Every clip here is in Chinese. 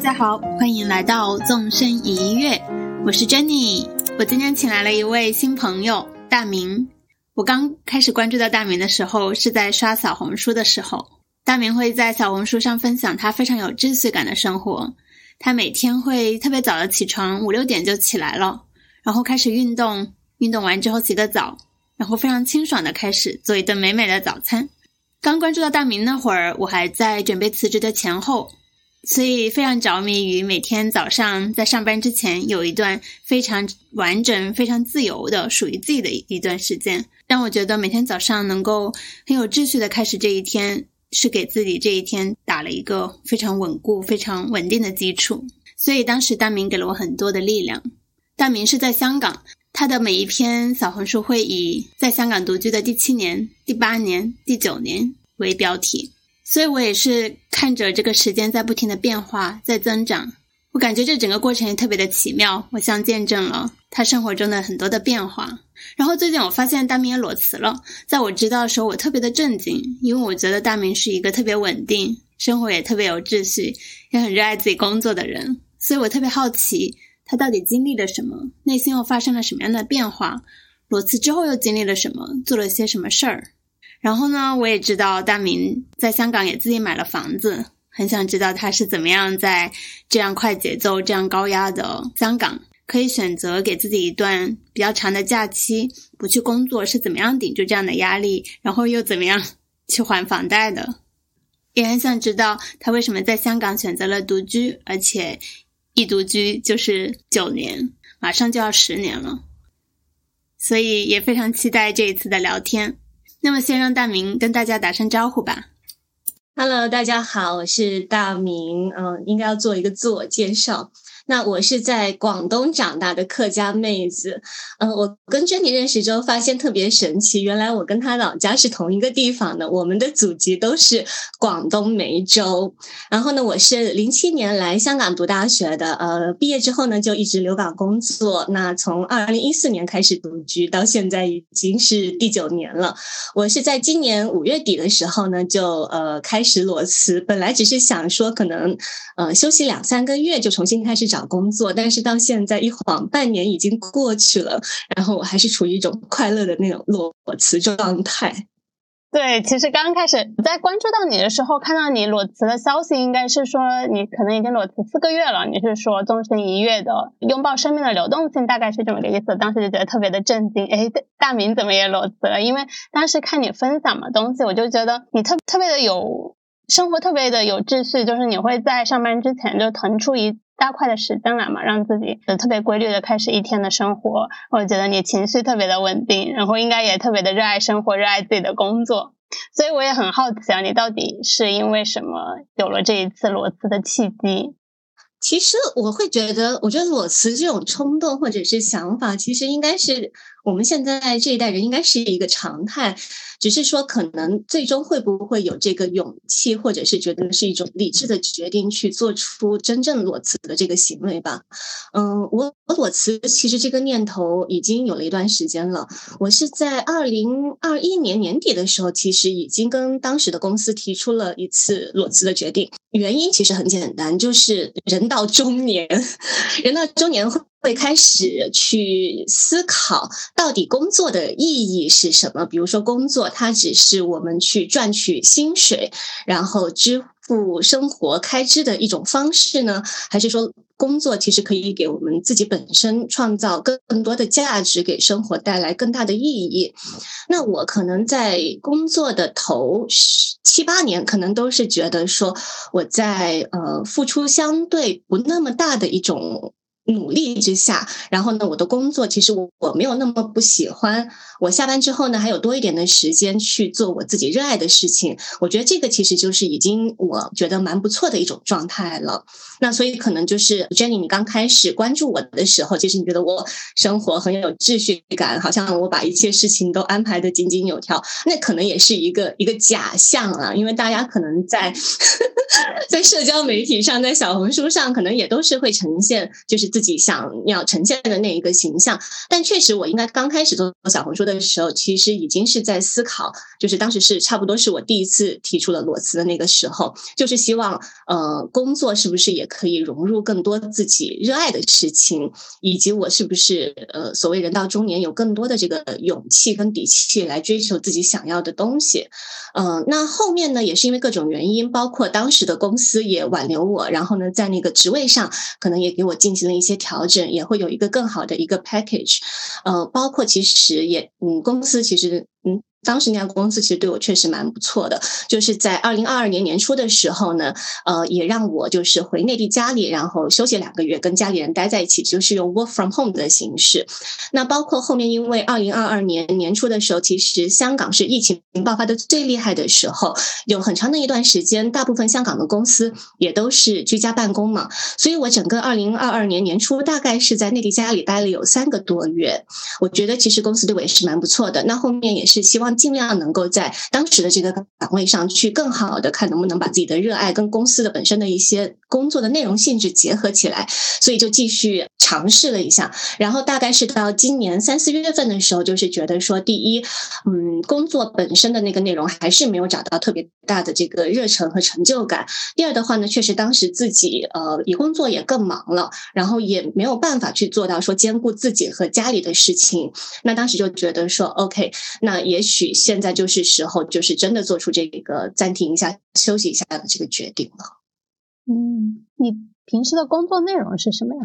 大家好，欢迎来到纵身一跃，我是 Jenny。我今天请来了一位新朋友大明。我刚开始关注到大明的时候，是在刷小红书的时候。大明会在小红书上分享他非常有秩序感的生活。他每天会特别早的起床，五六点就起来了，然后开始运动，运动完之后洗个澡，然后非常清爽的开始做一顿美美的早餐。刚关注到大明那会儿，我还在准备辞职的前后，所以非常着迷于每天早上在上班之前有一段非常完整、非常自由的属于自己的一段时间，让我觉得每天早上能够很有秩序的开始这一天，是给自己这一天打了一个非常稳固、非常稳定的基础。所以当时大明给了我很多的力量。大明是在香港。他的每一篇小红书会以在香港独居的第七年、第八年、第九年为标题，所以我也是看着这个时间在不停的变化、在增长。我感觉这整个过程也特别的奇妙，我像见证了他生活中的很多的变化。然后最近我发现大明也裸辞了，在我知道的时候，我特别的震惊，因为我觉得大明是一个特别稳定、生活也特别有秩序、也很热爱自己工作的人，所以我特别好奇。他到底经历了什么？内心又发生了什么样的变化？裸辞之后又经历了什么？做了些什么事儿？然后呢？我也知道大明在香港也自己买了房子，很想知道他是怎么样在这样快节奏、这样高压的香港，可以选择给自己一段比较长的假期，不去工作，是怎么样顶住这样的压力，然后又怎么样去还房贷的？也很想知道他为什么在香港选择了独居，而且。一独居就是九年，马上就要十年了，所以也非常期待这一次的聊天。那么，先让大明跟大家打声招呼吧。Hello，大家好，我是大明。嗯，应该要做一个自我介绍。那我是在广东长大的客家妹子，嗯，我跟珍妮认识之后发现特别神奇，原来我跟她老家是同一个地方的，我们的祖籍都是广东梅州。然后呢，我是零七年来香港读大学的，呃，毕业之后呢就一直留港工作。那从二零一四年开始独居，到现在已经是第九年了。我是在今年五月底的时候呢就呃开始裸辞，本来只是想说可能呃休息两三个月就重新开始找。找工作，但是到现在一晃半年已经过去了，然后我还是处于一种快乐的那种裸辞状态。对，其实刚开始在关注到你的时候，看到你裸辞的消息，应该是说你可能已经裸辞四个月了。你是说纵身一跃的拥抱生命的流动性，大概是这么个意思。当时就觉得特别的震惊，哎，大明怎么也裸辞了？因为当时看你分享嘛东西，我就觉得你特特别的有生活，特别的有秩序，就是你会在上班之前就腾出一。大块的时间来嘛，让自己特别规律的开始一天的生活。我觉得你情绪特别的稳定，然后应该也特别的热爱生活，热爱自己的工作。所以我也很好奇啊，你到底是因为什么有了这一次裸辞的契机？其实我会觉得，我觉得裸辞这种冲动或者是想法，其实应该是我们现在这一代人应该是一个常态。只是说，可能最终会不会有这个勇气，或者是觉得是一种理智的决定，去做出真正裸辞的这个行为吧？嗯，我裸辞其实这个念头已经有了一段时间了。我是在二零二一年年底的时候，其实已经跟当时的公司提出了一次裸辞的决定。原因其实很简单，就是人到中年，人到中年会。会开始去思考，到底工作的意义是什么？比如说，工作它只是我们去赚取薪水，然后支付生活开支的一种方式呢？还是说，工作其实可以给我们自己本身创造更多的价值，给生活带来更大的意义？那我可能在工作的头七八年，可能都是觉得说，我在呃付出相对不那么大的一种。努力之下，然后呢，我的工作其实我我没有那么不喜欢。我下班之后呢，还有多一点的时间去做我自己热爱的事情。我觉得这个其实就是已经我觉得蛮不错的一种状态了。那所以可能就是 Jenny，你刚开始关注我的时候，其实你觉得我生活很有秩序感，好像我把一切事情都安排的井井有条。那可能也是一个一个假象啊，因为大家可能在 在社交媒体上，在小红书上，可能也都是会呈现就是。自己想要呈现的那一个形象。但确实，我应该刚开始做小红书的时候，其实已经是在思考，就是当时是差不多是我第一次提出了裸辞的那个时候，就是希望呃工作是不是也可以融入更多自己热爱的事情，以及我是不是呃所谓人到中年有更多的这个勇气跟底气来追求自己想要的东西。嗯，那后面呢，也是因为各种原因，包括当时的公司也挽留我，然后呢，在那个职位上可能也给我进行了一一些调整，也会有一个更好的一个 package。呃，包括其实也，嗯，公司其实，当时那家公司其实对我确实蛮不错的，就是在二零二二年年初的时候呢，呃，也让我就是回内地家里，然后休息两个月，跟家里人待在一起，就是用 work from home 的形式。那包括后面，因为二零二二年年初的时候，其实香港是疫情爆发的最厉害的时候，有很长的一段时间，大部分香港的公司也都是居家办公嘛，所以我整个二零二二年年初大概是在内地家里待了有三个多月。我觉得其实公司对我也是蛮不错的。那后面也是希望。尽量能够在当时的这个岗位上去更好的看能不能把自己的热爱跟公司的本身的一些工作的内容性质结合起来，所以就继续尝试了一下。然后大概是到今年三四月份的时候，就是觉得说，第一，嗯，工作本身的那个内容还是没有找到特别大的这个热忱和成就感。第二的话呢，确实当时自己呃，以工作也更忙了，然后也没有办法去做到说兼顾自己和家里的事情。那当时就觉得说，OK，那也许。现在就是时候，就是真的做出这个暂停一下、休息一下的这个决定了。嗯，你平时的工作内容是什么呀？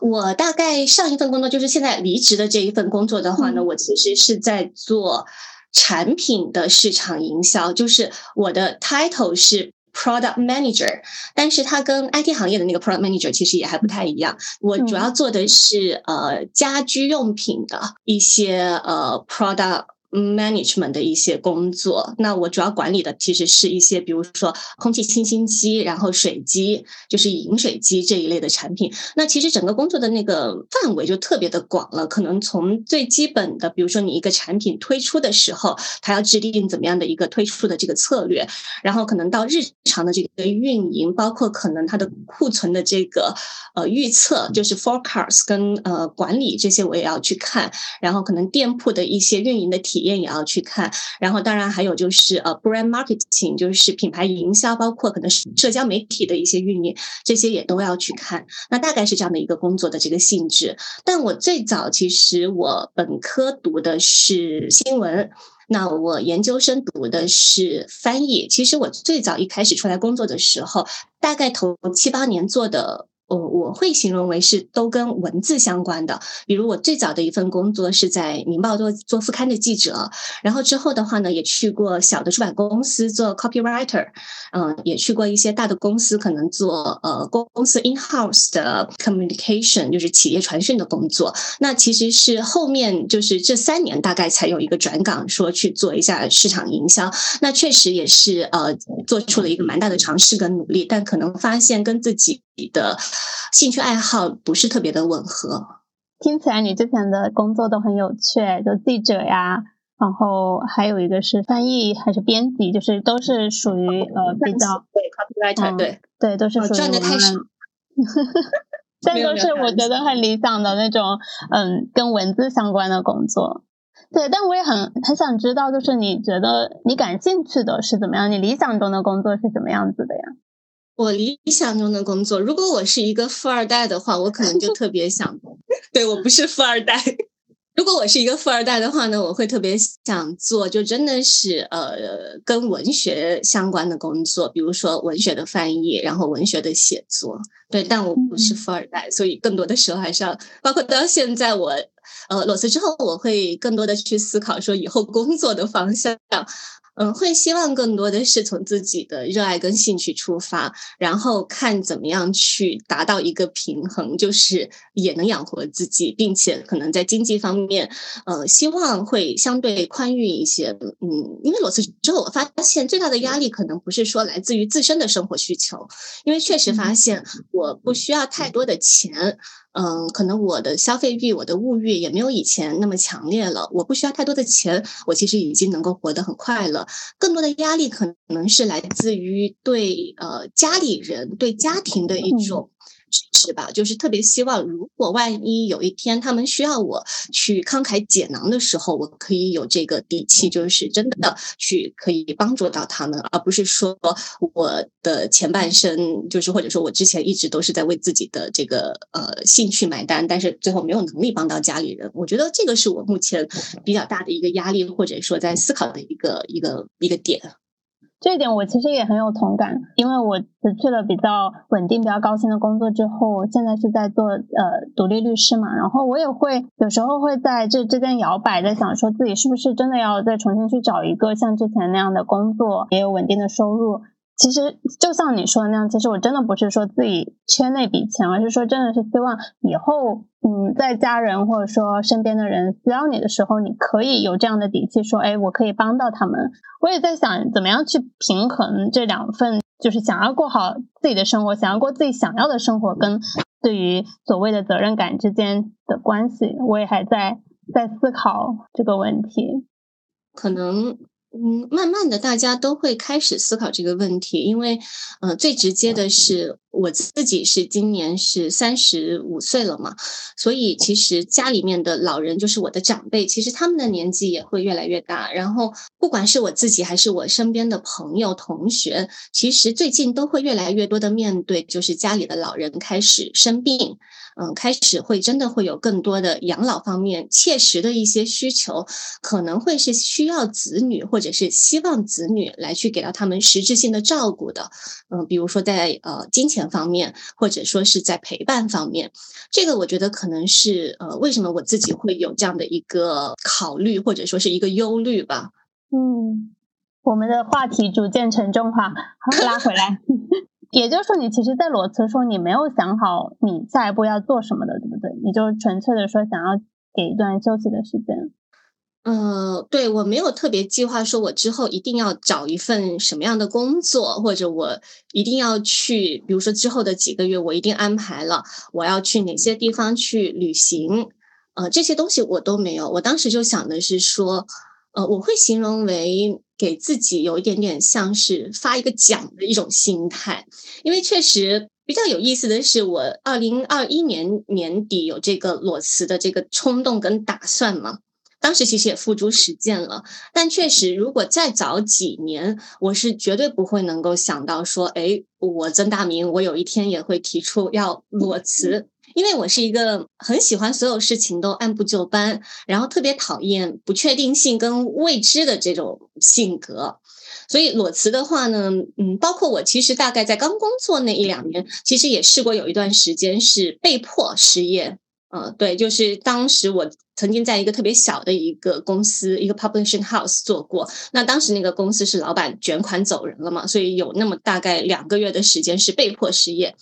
我大概上一份工作就是现在离职的这一份工作的话呢，我其实是在做产品的市场营销，就是我的 title 是 product manager，但是它跟 IT 行业的那个 product manager 其实也还不太一样。我主要做的是呃家居用品的一些呃 product。Management 的一些工作，那我主要管理的其实是一些，比如说空气清新机，然后水机，就是饮水机这一类的产品。那其实整个工作的那个范围就特别的广了，可能从最基本的，比如说你一个产品推出的时候，它要制定怎么样的一个推出的这个策略，然后可能到日常的这个运营，包括可能它的库存的这个呃预测，就是 forecast 跟呃管理这些我也要去看，然后可能店铺的一些运营的体。体验也要去看，然后当然还有就是呃，brand marketing，就是品牌营销，包括可能是社交媒体的一些运营，这些也都要去看。那大概是这样的一个工作的这个性质。但我最早其实我本科读的是新闻，那我研究生读的是翻译。其实我最早一开始出来工作的时候，大概头七八年做的。我我会形容为是都跟文字相关的，比如我最早的一份工作是在《明报》做做副刊的记者，然后之后的话呢，也去过小的出版公司做 copywriter，嗯，也去过一些大的公司，可能做呃公公司 in house 的 communication，就是企业传讯的工作。那其实是后面就是这三年大概才有一个转岗，说去做一下市场营销。那确实也是呃做出了一个蛮大的尝试跟努力，但可能发现跟自己。你的兴趣爱好不是特别的吻合，听起来你之前的工作都很有趣，就记者呀，然后还有一个是翻译还是编辑，就是都是属于呃比较对 copywriter 对对都是属于赚的太少，但都是我觉得很理想的那种嗯跟文字相关的工作，对，但我也很很想知道，就是你觉得你感兴趣的是怎么样？你理想中的工作是什么样子的呀？我理想中的工作，如果我是一个富二代的话，我可能就特别想。对我不是富二代。如果我是一个富二代的话呢，我会特别想做，就真的是呃跟文学相关的工作，比如说文学的翻译，然后文学的写作。对，但我不是富二代，所以更多的时候还是要，包括到现在我呃裸辞之后，我会更多的去思考说以后工作的方向。嗯，会希望更多的是从自己的热爱跟兴趣出发，然后看怎么样去达到一个平衡，就是也能养活自己，并且可能在经济方面，呃，希望会相对宽裕一些。嗯，因为裸辞之后，我发现最大的压力可能不是说来自于自身的生活需求，因为确实发现我不需要太多的钱。嗯，可能我的消费欲、我的物欲也没有以前那么强烈了。我不需要太多的钱，我其实已经能够活得很快乐。更多的压力可能是来自于对呃家里人、对家庭的一种支识吧，就是特别希望，如果万一有一天他们需要我去慷慨解囊的时候，我可以有这个底气，就是真的去可以帮助到他们，而不是说我的前半生就是或者说我之前一直都是在为自己的这个呃兴趣买单，但是最后没有能力帮到家里人。我觉得这个是我目前比较大的一个压力，或者说在思考的一个一个一个点。这一点我其实也很有同感，因为我辞去了比较稳定、比较高薪的工作之后，现在是在做呃独立律师嘛，然后我也会有时候会在这之间摇摆，在想说自己是不是真的要再重新去找一个像之前那样的工作，也有稳定的收入。其实就像你说的那样，其实我真的不是说自己缺那笔钱，而是说真的是希望以后，嗯，在家人或者说身边的人需要你的时候，你可以有这样的底气说，哎，我可以帮到他们。我也在想，怎么样去平衡这两份，就是想要过好自己的生活，想要过自己想要的生活，跟对于所谓的责任感之间的关系，我也还在在思考这个问题，可能。嗯，慢慢的，大家都会开始思考这个问题，因为，呃，最直接的是我自己是今年是三十五岁了嘛，所以其实家里面的老人就是我的长辈，其实他们的年纪也会越来越大，然后不管是我自己还是我身边的朋友同学，其实最近都会越来越多的面对，就是家里的老人开始生病。嗯，开始会真的会有更多的养老方面切实的一些需求，可能会是需要子女或者是希望子女来去给到他们实质性的照顾的。嗯，比如说在呃金钱方面，或者说是在陪伴方面，这个我觉得可能是呃为什么我自己会有这样的一个考虑或者说是一个忧虑吧。嗯，我们的话题逐渐沉重化，好拉回来。也就是说，你其实，在裸辞说你没有想好你下一步要做什么的，对不对？你就纯粹的说想要给一段休息的时间。呃，对我没有特别计划，说我之后一定要找一份什么样的工作，或者我一定要去，比如说之后的几个月，我一定安排了我要去哪些地方去旅行。呃，这些东西我都没有。我当时就想的是说，呃，我会形容为。给自己有一点点像是发一个奖的一种心态，因为确实比较有意思的是，我二零二一年年底有这个裸辞的这个冲动跟打算嘛，当时其实也付诸实践了，但确实如果再早几年，我是绝对不会能够想到说，哎，我曾大明，我有一天也会提出要裸辞。因为我是一个很喜欢所有事情都按部就班，然后特别讨厌不确定性跟未知的这种性格，所以裸辞的话呢，嗯，包括我其实大概在刚工作那一两年，其实也试过有一段时间是被迫失业，呃，对，就是当时我曾经在一个特别小的一个公司，一个 publishing house 做过，那当时那个公司是老板卷款走人了嘛，所以有那么大概两个月的时间是被迫失业。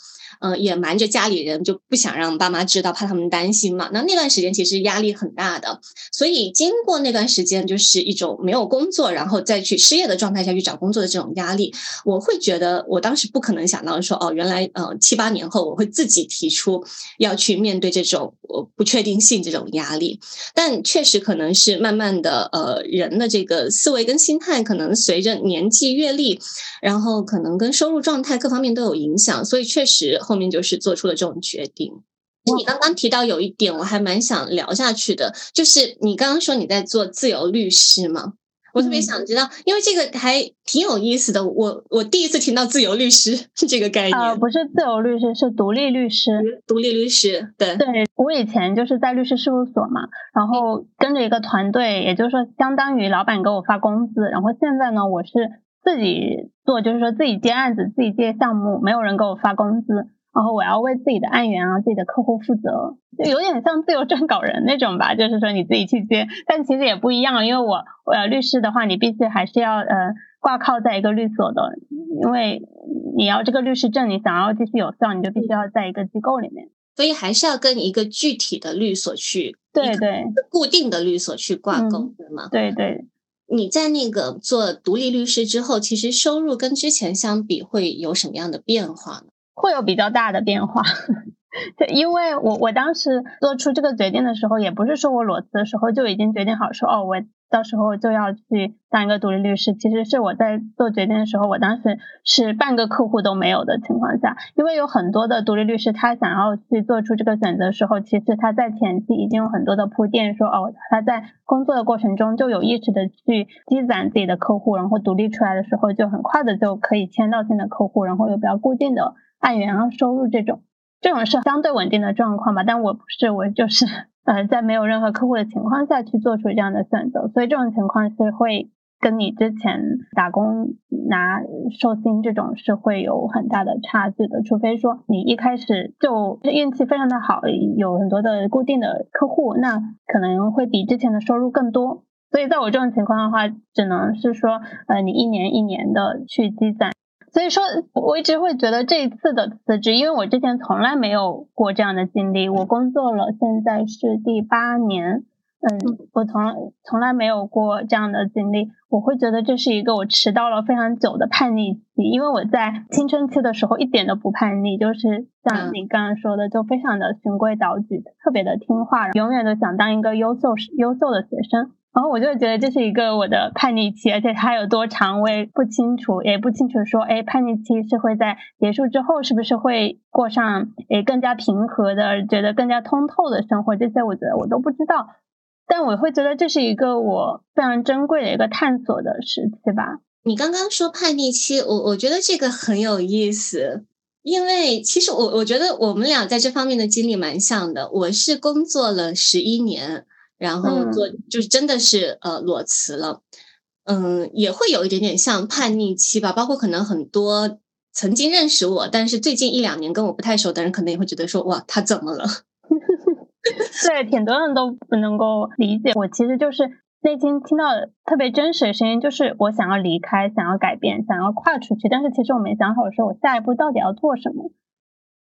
嗯，也瞒着家里人，就不想让爸妈知道，怕他们担心嘛。那那段时间其实压力很大的，所以经过那段时间，就是一种没有工作，然后再去失业的状态下去找工作的这种压力。我会觉得，我当时不可能想到说，哦，原来呃七八年后我会自己提出要去面对这种呃不确定性这种压力。但确实可能是慢慢的，呃，人的这个思维跟心态可能随着年纪阅历，然后可能跟收入状态各方面都有影响，所以确实。面就是做出了这种决定。你刚刚提到有一点，我还蛮想聊下去的，就是你刚刚说你在做自由律师嘛？我特别想知道，因为这个还挺有意思的。我我第一次听到自由律师 这个概念。呃，不是自由律师，是独立律师。独立律师，对。对我以前就是在律师事务所嘛，然后跟着一个团队，也就是说，相当于老板给我发工资。然后现在呢，我是自己做，就是说自己接案子，自己接项目，没有人给我发工资。然后我要为自己的案源啊、自己的客户负责，就有点像自由撰稿人那种吧，就是说你自己去接，但其实也不一样，因为我呃律师的话，你必须还是要呃挂靠在一个律所的，因为你要这个律师证，你想要继续有效，你就必须要在一个机构里面，所以还是要跟一个具体的律所去，对对，固定的律所去挂钩，对吗？对对，你在那个做独立律师之后，其实收入跟之前相比会有什么样的变化呢？会有比较大的变化，对，因为我我当时做出这个决定的时候，也不是说我裸辞的时候就已经决定好说，哦，我到时候就要去当一个独立律师。其实是我在做决定的时候，我当时是半个客户都没有的情况下，因为有很多的独立律师，他想要去做出这个选择的时候，其实他在前期已经有很多的铺垫，说哦，他在工作的过程中就有意识的去积攒自己的客户，然后独立出来的时候就很快的就可以签到新的客户，然后有比较固定的按元收入这种。这种是相对稳定的状况吧，但我不是，我就是，呃，在没有任何客户的情况下去做出这样的选择，所以这种情况是会跟你之前打工拿寿薪这种是会有很大的差距的，除非说你一开始就运气非常的好，有很多的固定的客户，那可能会比之前的收入更多。所以在我这种情况的话，只能是说，呃，你一年一年的去积攒。所以说，我一直会觉得这一次的辞职，因为我之前从来没有过这样的经历。我工作了，现在是第八年，嗯，我从从来没有过这样的经历。我会觉得这是一个我迟到了非常久的叛逆期，因为我在青春期的时候一点都不叛逆，就是像你刚刚说的，就非常的循规蹈矩，特别的听话，永远都想当一个优秀优秀的学生。然后我就觉得这是一个我的叛逆期，而且它有多长我也不清楚，也不清楚说，哎，叛逆期是会在结束之后，是不是会过上诶更加平和的，觉得更加通透的生活？这些我觉得我都不知道，但我会觉得这是一个我非常珍贵的一个探索的时期吧。你刚刚说叛逆期，我我觉得这个很有意思，因为其实我我觉得我们俩在这方面的经历蛮像的。我是工作了十一年。然后做就是真的是呃裸辞了，嗯，也会有一点点像叛逆期吧。包括可能很多曾经认识我，但是最近一两年跟我不太熟的人，可能也会觉得说哇，他怎么了？对，挺多人都不能够理解。我其实就是内心听到特别真实的声音，就是我想要离开，想要改变，想要跨出去，但是其实我没想好说我下一步到底要做什么。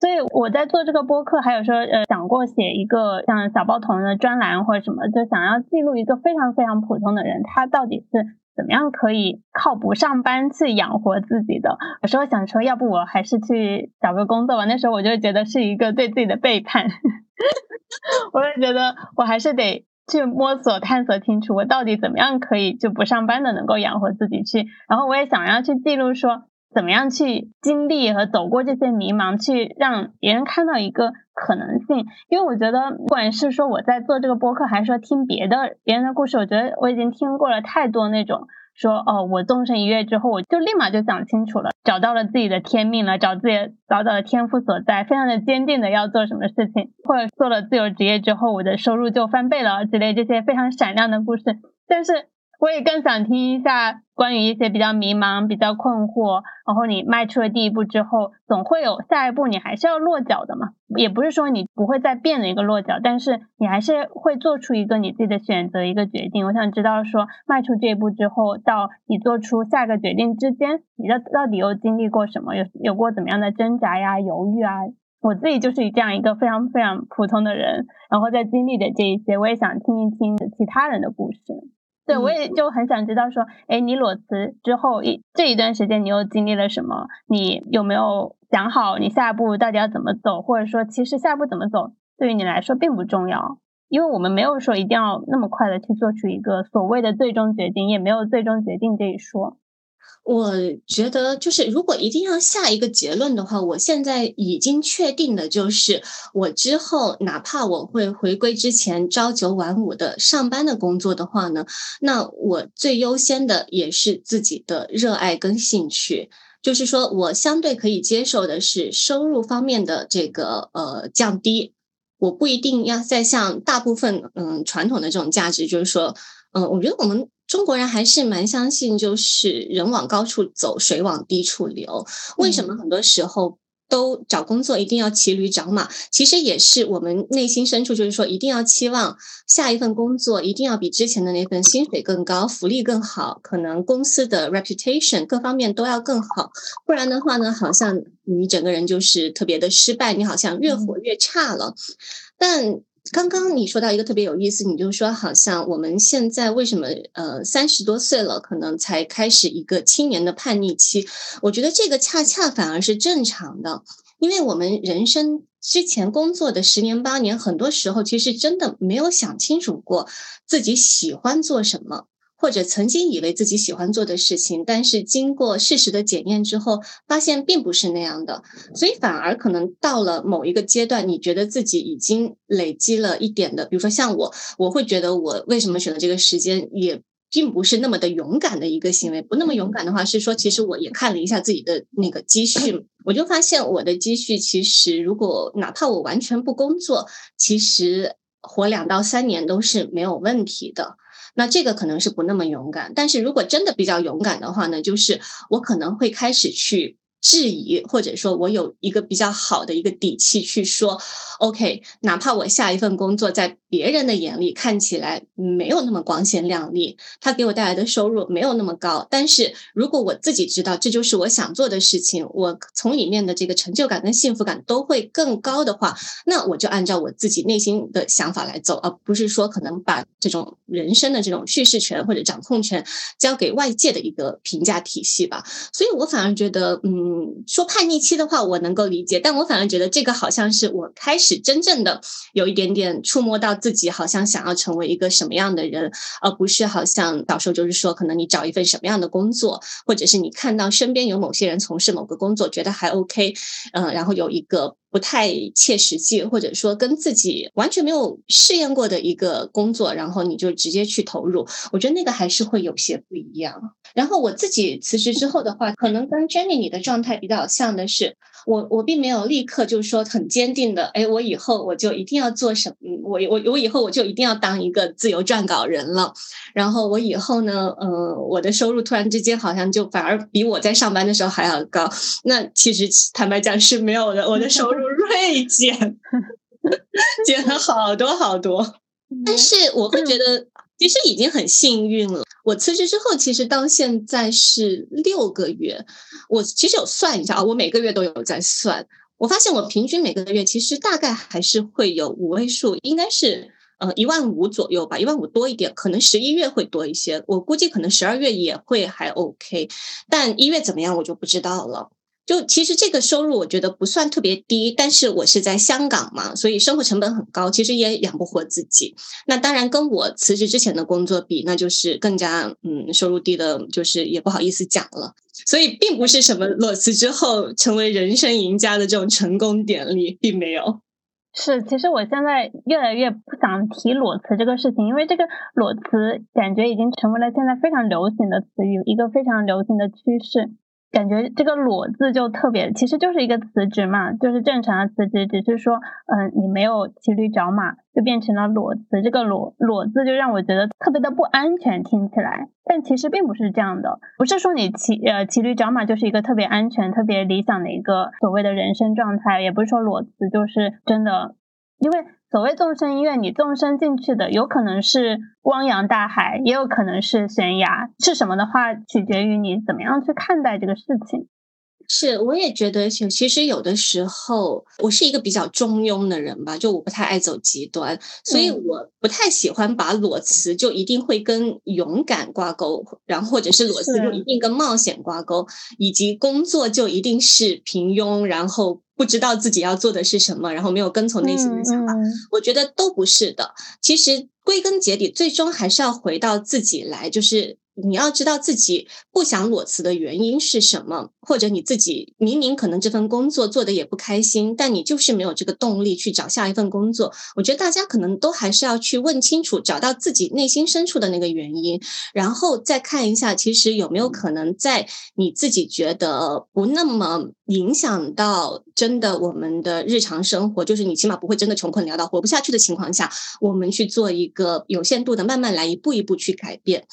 所以我在做这个播客，还有说呃想过写一个像小报童的专栏或者什么，就想要记录一个非常非常普通的人，他到底是怎么样可以靠不上班去养活自己的。有时候想说，要不我还是去找个工作吧。那时候我就觉得是一个对自己的背叛，我就觉得我还是得去摸索探索清楚，我到底怎么样可以就不上班的能够养活自己去。然后我也想要去记录说。怎么样去经历和走过这些迷茫，去让别人看到一个可能性？因为我觉得，不管是说我在做这个播客，还是说听别的别人的故事，我觉得我已经听过了太多那种说哦，我纵身一跃之后，我就立马就想清楚了，找到了自己的天命了，找自己找到了天赋所在，非常的坚定的要做什么事情，或者做了自由职业之后，我的收入就翻倍了之类这些非常闪亮的故事，但是。我也更想听一下关于一些比较迷茫、比较困惑，然后你迈出了第一步之后，总会有下一步，你还是要落脚的嘛。也不是说你不会再变的一个落脚，但是你还是会做出一个你自己的选择、一个决定。我想知道说，迈出这一步之后，到你做出下一个决定之间，你的到底又经历过什么？有有过怎么样的挣扎呀、犹豫啊？我自己就是这样一个非常非常普通的人，然后在经历的这一些，我也想听一听其他人的故事。对，我也就很想知道说，哎，你裸辞之后一这一段时间，你又经历了什么？你有没有想好你下一步到底要怎么走？或者说，其实下一步怎么走对于你来说并不重要，因为我们没有说一定要那么快的去做出一个所谓的最终决定，也没有最终决定这一说。我觉得，就是如果一定要下一个结论的话，我现在已经确定的就是，我之后哪怕我会回归之前朝九晚五的上班的工作的话呢，那我最优先的也是自己的热爱跟兴趣。就是说我相对可以接受的是收入方面的这个呃降低，我不一定要再像大部分嗯传统的这种价值，就是说，嗯，我觉得我们。中国人还是蛮相信，就是人往高处走，水往低处流。为什么很多时候都找工作一定要骑驴找马？其实也是我们内心深处，就是说一定要期望下一份工作一定要比之前的那份薪水更高，福利更好，可能公司的 reputation 各方面都要更好。不然的话呢，好像你整个人就是特别的失败，你好像越活越差了。但刚刚你说到一个特别有意思，你就说好像我们现在为什么呃三十多岁了，可能才开始一个青年的叛逆期？我觉得这个恰恰反而是正常的，因为我们人生之前工作的十年八年，很多时候其实真的没有想清楚过自己喜欢做什么，或者曾经以为自己喜欢做的事情，但是经过事实的检验之后，发现并不是那样的，所以反而可能到了某一个阶段，你觉得自己已经累积了一点的，比如说像我，我会觉得我为什么选择这个时间也。并不是那么的勇敢的一个行为，不那么勇敢的话，是说其实我也看了一下自己的那个积蓄，我就发现我的积蓄其实如果哪怕我完全不工作，其实活两到三年都是没有问题的。那这个可能是不那么勇敢，但是如果真的比较勇敢的话呢，就是我可能会开始去。质疑，或者说我有一个比较好的一个底气去说，OK，哪怕我下一份工作在别人的眼里看起来没有那么光鲜亮丽，它给我带来的收入没有那么高，但是如果我自己知道这就是我想做的事情，我从里面的这个成就感跟幸福感都会更高的话，那我就按照我自己内心的想法来走，而不是说可能把这种人生的这种叙事权或者掌控权交给外界的一个评价体系吧。所以我反而觉得，嗯，说叛逆期的话，我能够理解，但我反而觉得这个好像是我开始真正的有一点点触摸到自己，好像想要成为一个什么样的人，而不是好像小时候就是说，可能你找一份什么样的工作，或者是你看到身边有某些人从事某个工作，觉得还 OK，嗯，然后有一个。不太切实际，或者说跟自己完全没有试验过的一个工作，然后你就直接去投入，我觉得那个还是会有些不一样。然后我自己辞职之后的话，可能跟 Jenny 你的状态比较像的是。我我并没有立刻就是说很坚定的，哎，我以后我就一定要做什么，我我我以后我就一定要当一个自由撰稿人了。然后我以后呢，呃，我的收入突然之间好像就反而比我在上班的时候还要高。那其实坦白讲是没有的，我的收入锐减，减了好多好多。但是我会觉得。其实已经很幸运了。我辞职之后，其实到现在是六个月。我其实有算一下啊，我每个月都有在算。我发现我平均每个月其实大概还是会有五位数，应该是呃一万五左右吧，一万五多一点，可能十一月会多一些。我估计可能十二月也会还 OK，但一月怎么样我就不知道了。就其实这个收入我觉得不算特别低，但是我是在香港嘛，所以生活成本很高，其实也养不活自己。那当然跟我辞职之前的工作比，那就是更加嗯收入低的，就是也不好意思讲了。所以并不是什么裸辞之后成为人生赢家的这种成功典礼，并没有。是，其实我现在越来越不想提裸辞这个事情，因为这个裸辞感觉已经成为了现在非常流行的词语，一个非常流行的趋势。感觉这个“裸”字就特别，其实就是一个辞职嘛，就是正常的辞职，只是说，嗯，你没有骑驴找马，就变成了裸辞。这个“裸”裸字就让我觉得特别的不安全，听起来，但其实并不是这样的，不是说你骑呃骑驴找马就是一个特别安全、特别理想的一个所谓的人生状态，也不是说裸辞就是真的，因为。所谓纵深医院，你纵身进去的，有可能是汪洋大海，也有可能是悬崖，是什么的话，取决于你怎么样去看待这个事情。是，我也觉得，其实有的时候，我是一个比较中庸的人吧，就我不太爱走极端，所以我不太喜欢把裸辞就一定会跟勇敢挂钩，然后或者是裸辞就一定跟冒险挂钩，以及工作就一定是平庸，然后。不知道自己要做的是什么，然后没有跟从内心的想法，我觉得都不是的。其实归根结底，最终还是要回到自己来，就是。你要知道自己不想裸辞的原因是什么，或者你自己明明可能这份工作做的也不开心，但你就是没有这个动力去找下一份工作。我觉得大家可能都还是要去问清楚，找到自己内心深处的那个原因，然后再看一下，其实有没有可能在你自己觉得不那么影响到真的我们的日常生活，就是你起码不会真的穷困潦倒活不下去的情况下，我们去做一个有限度的慢慢来，一步一步去改变。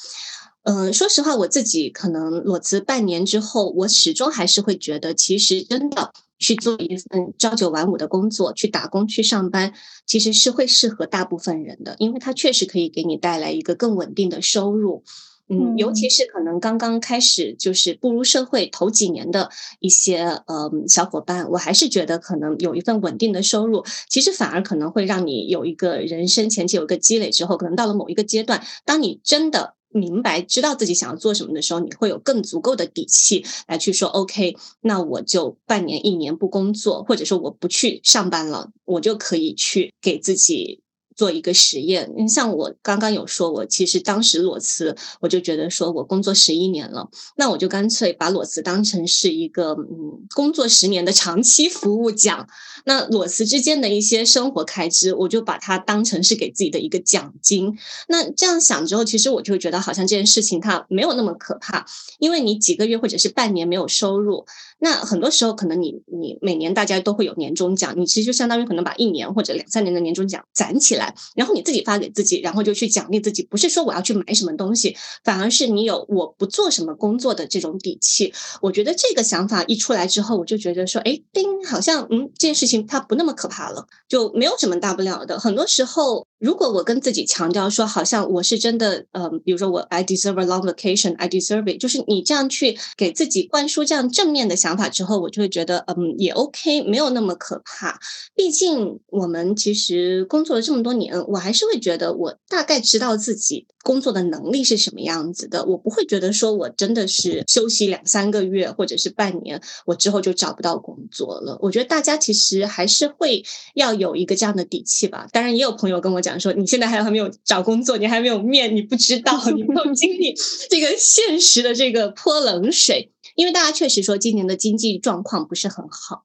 嗯，说实话，我自己可能裸辞半年之后，我始终还是会觉得，其实真的去做一份朝九晚五的工作，去打工去上班，其实是会适合大部分人的，因为它确实可以给你带来一个更稳定的收入。嗯，尤其是可能刚刚开始就是步入社会头几年的一些呃小伙伴，我还是觉得可能有一份稳定的收入，其实反而可能会让你有一个人生前期有一个积累之后，可能到了某一个阶段，当你真的。明白，知道自己想要做什么的时候，你会有更足够的底气来去说，OK，那我就半年、一年不工作，或者说我不去上班了，我就可以去给自己做一个实验。像我刚刚有说，我其实当时裸辞，我就觉得说我工作十一年了，那我就干脆把裸辞当成是一个嗯工作十年的长期服务奖。那裸辞之间的一些生活开支，我就把它当成是给自己的一个奖金。那这样想之后，其实我就觉得好像这件事情它没有那么可怕，因为你几个月或者是半年没有收入。那很多时候，可能你你每年大家都会有年终奖，你其实就相当于可能把一年或者两三年的年终奖攒起来，然后你自己发给自己，然后就去奖励自己。不是说我要去买什么东西，反而是你有我不做什么工作的这种底气。我觉得这个想法一出来之后，我就觉得说，哎，叮，好像嗯，这件事情它不那么可怕了，就没有什么大不了的。很多时候。如果我跟自己强调说，好像我是真的，呃，比如说我 I deserve a long vacation, I deserve it，就是你这样去给自己灌输这样正面的想法之后，我就会觉得，嗯，也 OK，没有那么可怕。毕竟我们其实工作了这么多年年，我还是会觉得我大概知道自己工作的能力是什么样子的。我不会觉得说我真的是休息两三个月或者是半年，我之后就找不到工作了。我觉得大家其实还是会要有一个这样的底气吧。当然，也有朋友跟我讲。讲说你现在还还没有找工作，你还没有面，你不知道，你没有经历 这个现实的这个泼冷水。因为大家确实说今年的经济状况不是很好。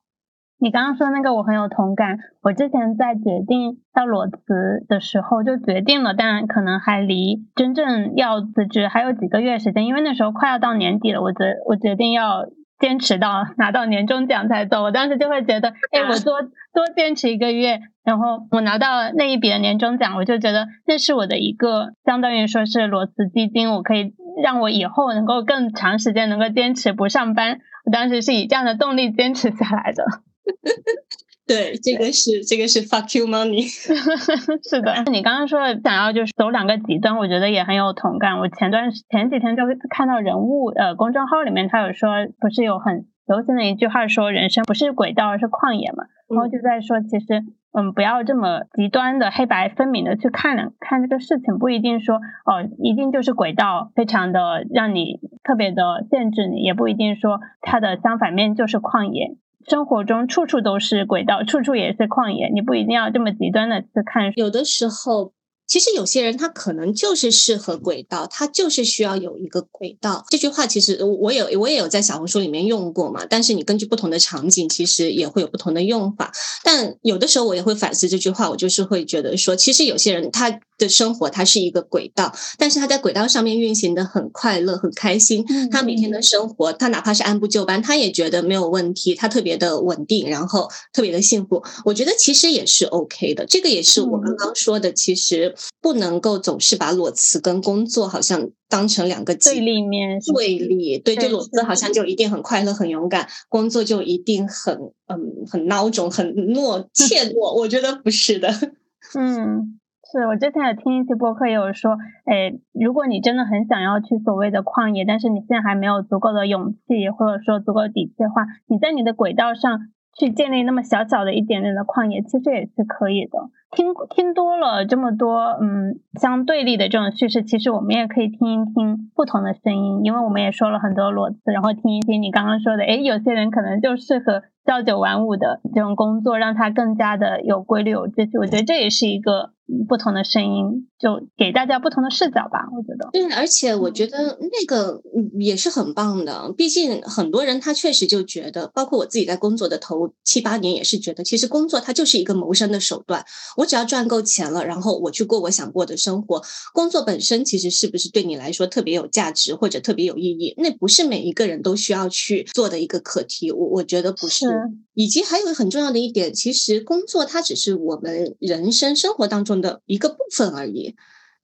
你刚刚说那个我很有同感。我之前在决定要裸辞的时候就决定了，但可能还离真正要辞职还有几个月时间，因为那时候快要到年底了。我决我决定要。坚持到拿到年终奖才走，我当时就会觉得，哎，我多多坚持一个月，然后我拿到那一笔的年终奖，我就觉得那是我的一个相当于说是裸辞基金，我可以让我以后能够更长时间能够坚持不上班。我当时是以这样的动力坚持下来的。对，这个是这个是 fuck you money，是的。你刚刚说想要就是走两个极端，我觉得也很有同感。我前段前几天就看到人物呃公众号里面他有说，不是有很流行的一句话说人生不是轨道而是旷野嘛，然后就在说其实嗯不要这么极端的黑白分明的去看看这个事情，不一定说哦一定就是轨道非常的让你特别的限制你，也不一定说它的相反面就是旷野。生活中处处都是轨道，处处也是旷野。你不一定要这么极端的去看。有的时候，其实有些人他可能就是适合轨道，他就是需要有一个轨道。这句话其实我有我也有在小红书里面用过嘛。但是你根据不同的场景，其实也会有不同的用法。但有的时候我也会反思这句话，我就是会觉得说，其实有些人他。的生活，他是一个轨道，但是他在轨道上面运行的很快乐、很开心。他每天的生活，他哪怕是按部就班，他也觉得没有问题，他特别的稳定，然后特别的幸福。我觉得其实也是 OK 的，这个也是我刚刚说的，其实不能够总是把裸辞跟工作好像当成两个对立面。对立，对，就裸辞好像就一定很快乐、很勇敢，工作就一定很嗯很孬种、很懦怯 懦。我觉得不是的，嗯。是我之前也听一期播客，也有说，哎，如果你真的很想要去所谓的旷野，但是你现在还没有足够的勇气，或者说足够底气的话，你在你的轨道上去建立那么小小的一点点的旷野，其实也是可以的。听听多了这么多，嗯，相对立的这种叙事，其实我们也可以听一听不同的声音，因为我们也说了很多裸辞，然后听一听你刚刚说的，哎，有些人可能就适合朝九晚五的这种工作，让他更加的有规律、有秩序。我觉得这也是一个。不同的声音，就给大家不同的视角吧。我觉得，对，而且我觉得那个也是很棒的。毕竟很多人他确实就觉得，包括我自己在工作的头七八年也是觉得，其实工作它就是一个谋生的手段。我只要赚够钱了，然后我去过我想过的生活。工作本身其实是不是对你来说特别有价值或者特别有意义，那不是每一个人都需要去做的一个课题。我我觉得不是。以及还有很重要的一点，其实工作它只是我们人生生活当中的一个部分而已。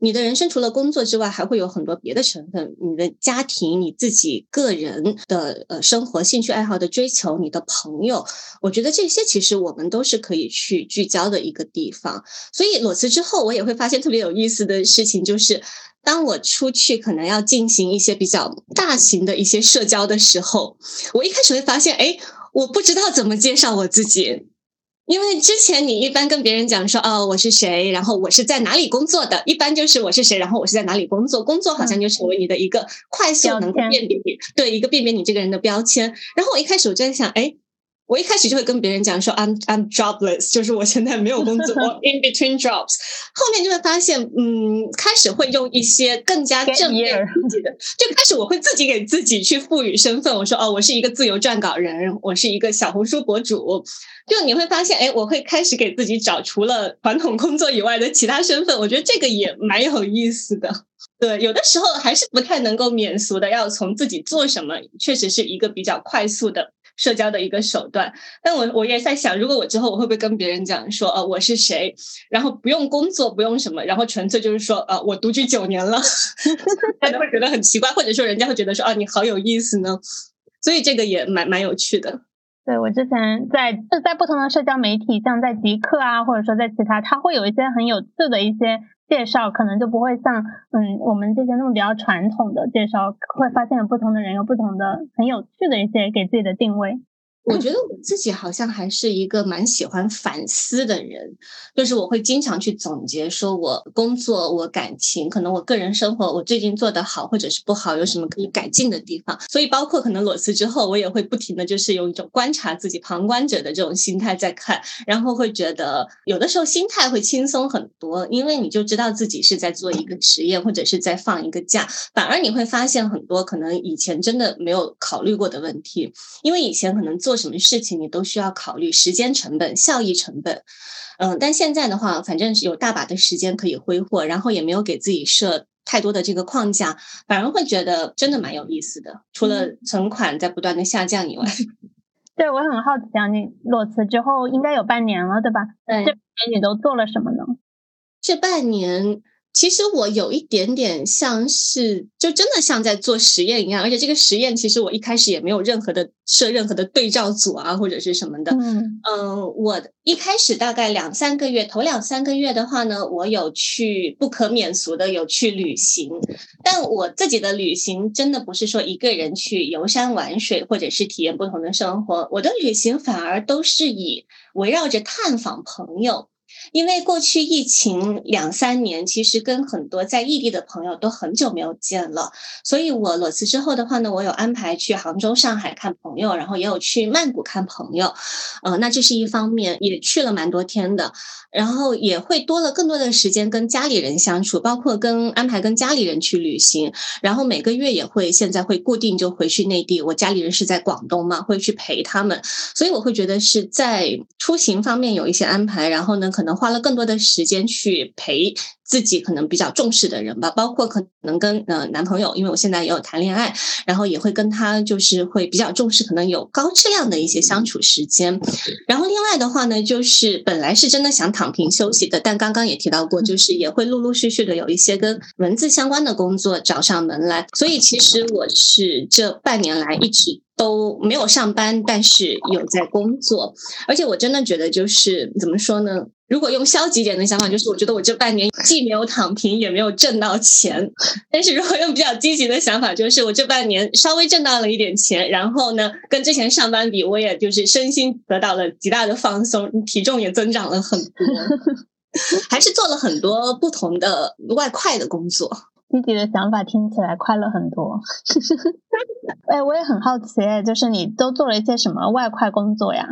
你的人生除了工作之外，还会有很多别的成分，你的家庭、你自己个人的呃生活、兴趣爱好的追求、你的朋友，我觉得这些其实我们都是可以去聚焦的一个地方。所以裸辞之后，我也会发现特别有意思的事情，就是当我出去可能要进行一些比较大型的一些社交的时候，我一开始会发现，哎。我不知道怎么介绍我自己，因为之前你一般跟别人讲说哦我是谁，然后我是在哪里工作的，一般就是我是谁，然后我是在哪里工作，工作好像就成为你的一个快速能够辨别你对一个辨别你这个人的标签。然后我一开始我就在想，哎，我一开始就会跟别人讲说，I'm I'm jobless，就是我现在没有工作，我 in between jobs。后面就会发现，嗯，开始会用一些更加正面自己的，就开始我会自己给自己去赋予身份。我说，哦，我是一个自由撰稿人，我是一个小红书博主。就你会发现，哎，我会开始给自己找除了传统工作以外的其他身份。我觉得这个也蛮有意思的。对，有的时候还是不太能够免俗的，要从自己做什么，确实是一个比较快速的。社交的一个手段，但我我也在想，如果我之后我会不会跟别人讲说，呃，我是谁，然后不用工作，不用什么，然后纯粹就是说，呃，我独居九年了，大家会觉得很奇怪，或者说人家会觉得说，啊，你好有意思呢，所以这个也蛮蛮有趣的。对我之前在在不同的社交媒体，像在极客啊，或者说在其他，它会有一些很有趣的一些。介绍可能就不会像嗯我们这些那么比较传统的介绍，会发现有不同的人有不同的很有趣的一些给自己的定位。我觉得我自己好像还是一个蛮喜欢反思的人，就是我会经常去总结，说我工作、我感情，可能我个人生活，我最近做得好或者是不好，有什么可以改进的地方。所以，包括可能裸辞之后，我也会不停的就是用一种观察自己、旁观者的这种心态在看，然后会觉得有的时候心态会轻松很多，因为你就知道自己是在做一个实验，或者是在放一个假，反而你会发现很多可能以前真的没有考虑过的问题，因为以前可能做。什么事情你都需要考虑时间成本、效益成本，嗯，但现在的话，反正是有大把的时间可以挥霍，然后也没有给自己设太多的这个框架，反而会觉得真的蛮有意思的。除了存款在不断的下降以外，对我很好奇啊，你裸辞之后应该有半年了，对吧？对，这半年你都做了什么呢？这半年。其实我有一点点像是，就真的像在做实验一样，而且这个实验其实我一开始也没有任何的设任何的对照组啊或者是什么的。嗯嗯，我一开始大概两三个月，头两三个月的话呢，我有去不可免俗的有去旅行，但我自己的旅行真的不是说一个人去游山玩水或者是体验不同的生活，我的旅行反而都是以围绕着探访朋友。因为过去疫情两三年，其实跟很多在异地的朋友都很久没有见了，所以我裸辞之后的话呢，我有安排去杭州、上海看朋友，然后也有去曼谷看朋友，呃，那这是一方面，也去了蛮多天的。然后也会多了更多的时间跟家里人相处，包括跟安排跟家里人去旅行。然后每个月也会现在会固定就回去内地，我家里人是在广东嘛，会去陪他们。所以我会觉得是在出行方面有一些安排，然后呢，可能花了更多的时间去陪。自己可能比较重视的人吧，包括可能跟呃男朋友，因为我现在也有谈恋爱，然后也会跟他就是会比较重视，可能有高质量的一些相处时间。然后另外的话呢，就是本来是真的想躺平休息的，但刚刚也提到过，就是也会陆陆续续的有一些跟文字相关的工作找上门来。所以其实我是这半年来一直都没有上班，但是有在工作，而且我真的觉得就是怎么说呢？如果用消极点的想法，就是我觉得我这半年既没有躺平，也没有挣到钱。但是如果用比较积极的想法，就是我这半年稍微挣到了一点钱，然后呢，跟之前上班比，我也就是身心得到了极大的放松，体重也增长了很多，还是做了很多不同的外快的工作。积极的想法听起来快乐很多。哎，我也很好奇，就是你都做了一些什么外快工作呀？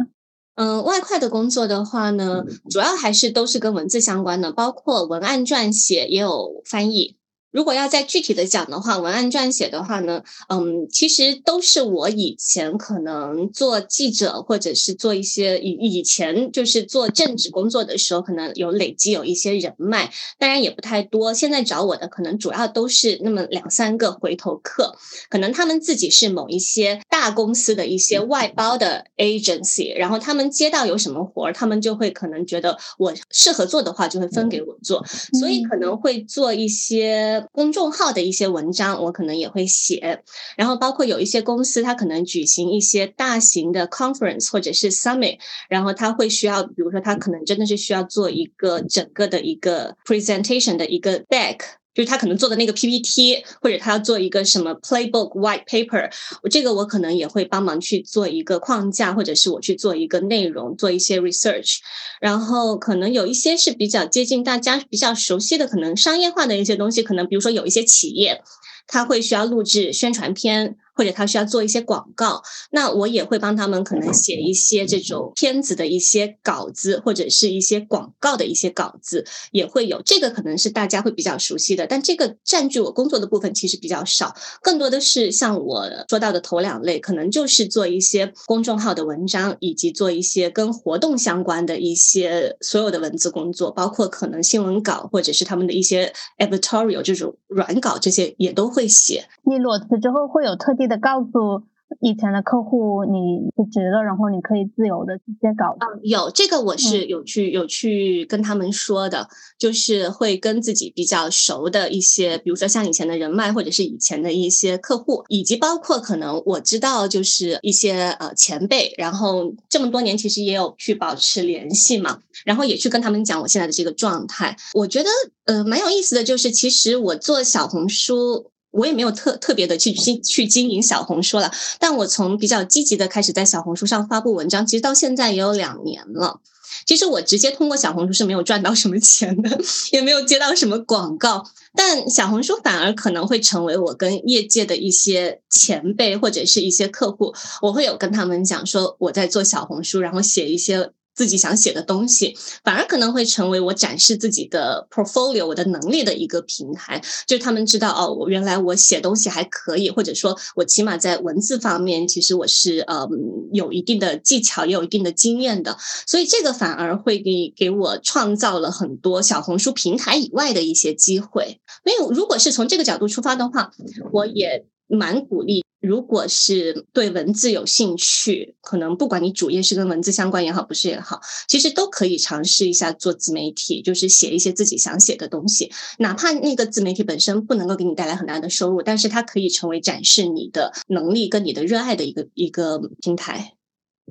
嗯，外快的工作的话呢，主要还是都是跟文字相关的，包括文案撰写，也有翻译。如果要再具体的讲的话，文案撰写的话呢，嗯，其实都是我以前可能做记者或者是做一些以以前就是做政治工作的时候，可能有累积有一些人脉，当然也不太多。现在找我的可能主要都是那么两三个回头客，可能他们自己是某一些大公司的一些外包的 agency，然后他们接到有什么活儿，他们就会可能觉得我适合做的话，就会分给我做，所以可能会做一些。公众号的一些文章，我可能也会写，然后包括有一些公司，它可能举行一些大型的 conference 或者是 summit，然后它会需要，比如说它可能真的是需要做一个整个的一个 presentation 的一个 deck。就是他可能做的那个 PPT，或者他要做一个什么 playbook white paper，我这个我可能也会帮忙去做一个框架，或者是我去做一个内容，做一些 research。然后可能有一些是比较接近大家比较熟悉的，可能商业化的一些东西，可能比如说有一些企业，他会需要录制宣传片。或者他需要做一些广告，那我也会帮他们可能写一些这种片子的一些稿子，或者是一些广告的一些稿子，也会有。这个可能是大家会比较熟悉的，但这个占据我工作的部分其实比较少，更多的是像我说到的头两类，可能就是做一些公众号的文章，以及做一些跟活动相关的一些所有的文字工作，包括可能新闻稿或者是他们的一些 editorial 这种软稿，这些也都会写。你裸辞之后会有特定地的告诉？以前的客户你辞职了，然后你可以自由的去接稿。嗯，有这个我是有去有去跟他们说的，就是会跟自己比较熟的一些，比如说像以前的人脉，或者是以前的一些客户，以及包括可能我知道就是一些呃前辈，然后这么多年其实也有去保持联系嘛，然后也去跟他们讲我现在的这个状态。我觉得呃蛮有意思的就是，其实我做小红书。我也没有特特别的去经去经营小红书了，但我从比较积极的开始在小红书上发布文章，其实到现在也有两年了。其实我直接通过小红书是没有赚到什么钱的，也没有接到什么广告，但小红书反而可能会成为我跟业界的一些前辈或者是一些客户，我会有跟他们讲说我在做小红书，然后写一些。自己想写的东西，反而可能会成为我展示自己的 portfolio，我的能力的一个平台。就他们知道哦，我原来我写东西还可以，或者说我起码在文字方面，其实我是呃有一定的技巧，也有一定的经验的。所以这个反而会给给我创造了很多小红书平台以外的一些机会。没有，如果是从这个角度出发的话，我也蛮鼓励。如果是对文字有兴趣，可能不管你主业是跟文字相关也好，不是也好，其实都可以尝试一下做自媒体，就是写一些自己想写的东西。哪怕那个自媒体本身不能够给你带来很大的收入，但是它可以成为展示你的能力跟你的热爱的一个一个平台。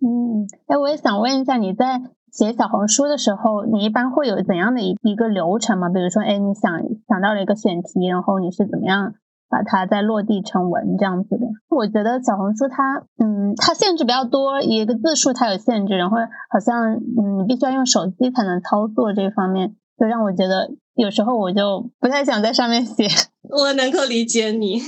嗯，哎，我也想问一下，你在写小红书的时候，你一般会有怎样的一一个流程吗？比如说，哎，你想想到了一个选题，然后你是怎么样？把它再落地成文这样子的，我觉得小红书它，嗯，它限制比较多，一个字数它有限制，然后好像，嗯，你必须要用手机才能操作这方面，就让我觉得有时候我就不太想在上面写。我能够理解你，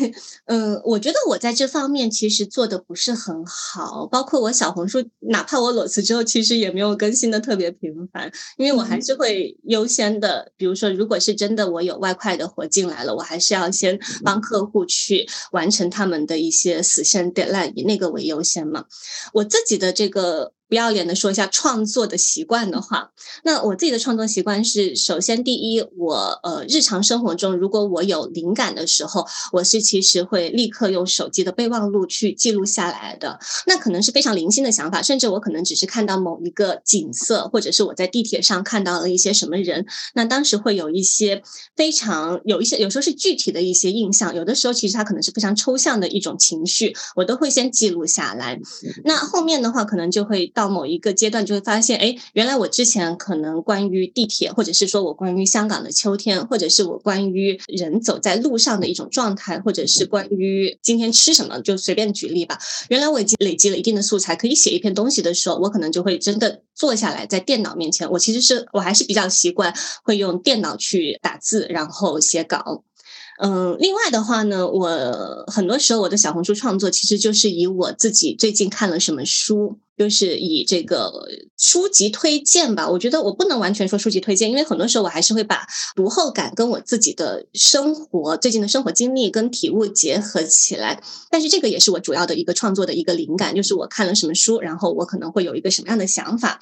嗯，我觉得我在这方面其实做的不是很好，包括我小红书，哪怕我裸辞之后，其实也没有更新的特别频繁，因为我还是会优先的，比如说，如果是真的我有外快的活进来了，我还是要先帮客户去完成他们的一些死线 deadline，以那个为优先嘛。我自己的这个。不要脸的说一下创作的习惯的话，那我自己的创作习惯是：首先，第一，我呃日常生活中，如果我有灵感的时候，我是其实会立刻用手机的备忘录去记录下来的。那可能是非常零星的想法，甚至我可能只是看到某一个景色，或者是我在地铁上看到了一些什么人，那当时会有一些非常有一些，有时候是具体的一些印象，有的时候其实它可能是非常抽象的一种情绪，我都会先记录下来。那后面的话，可能就会。到某一个阶段，就会发现，哎，原来我之前可能关于地铁，或者是说我关于香港的秋天，或者是我关于人走在路上的一种状态，或者是关于今天吃什么，就随便举例吧。原来我已经累积了一定的素材，可以写一篇东西的时候，我可能就会真的坐下来，在电脑面前。我其实是我还是比较习惯会用电脑去打字，然后写稿。嗯，另外的话呢，我很多时候我的小红书创作其实就是以我自己最近看了什么书，就是以这个书籍推荐吧。我觉得我不能完全说书籍推荐，因为很多时候我还是会把读后感跟我自己的生活最近的生活经历跟体悟结合起来。但是这个也是我主要的一个创作的一个灵感，就是我看了什么书，然后我可能会有一个什么样的想法。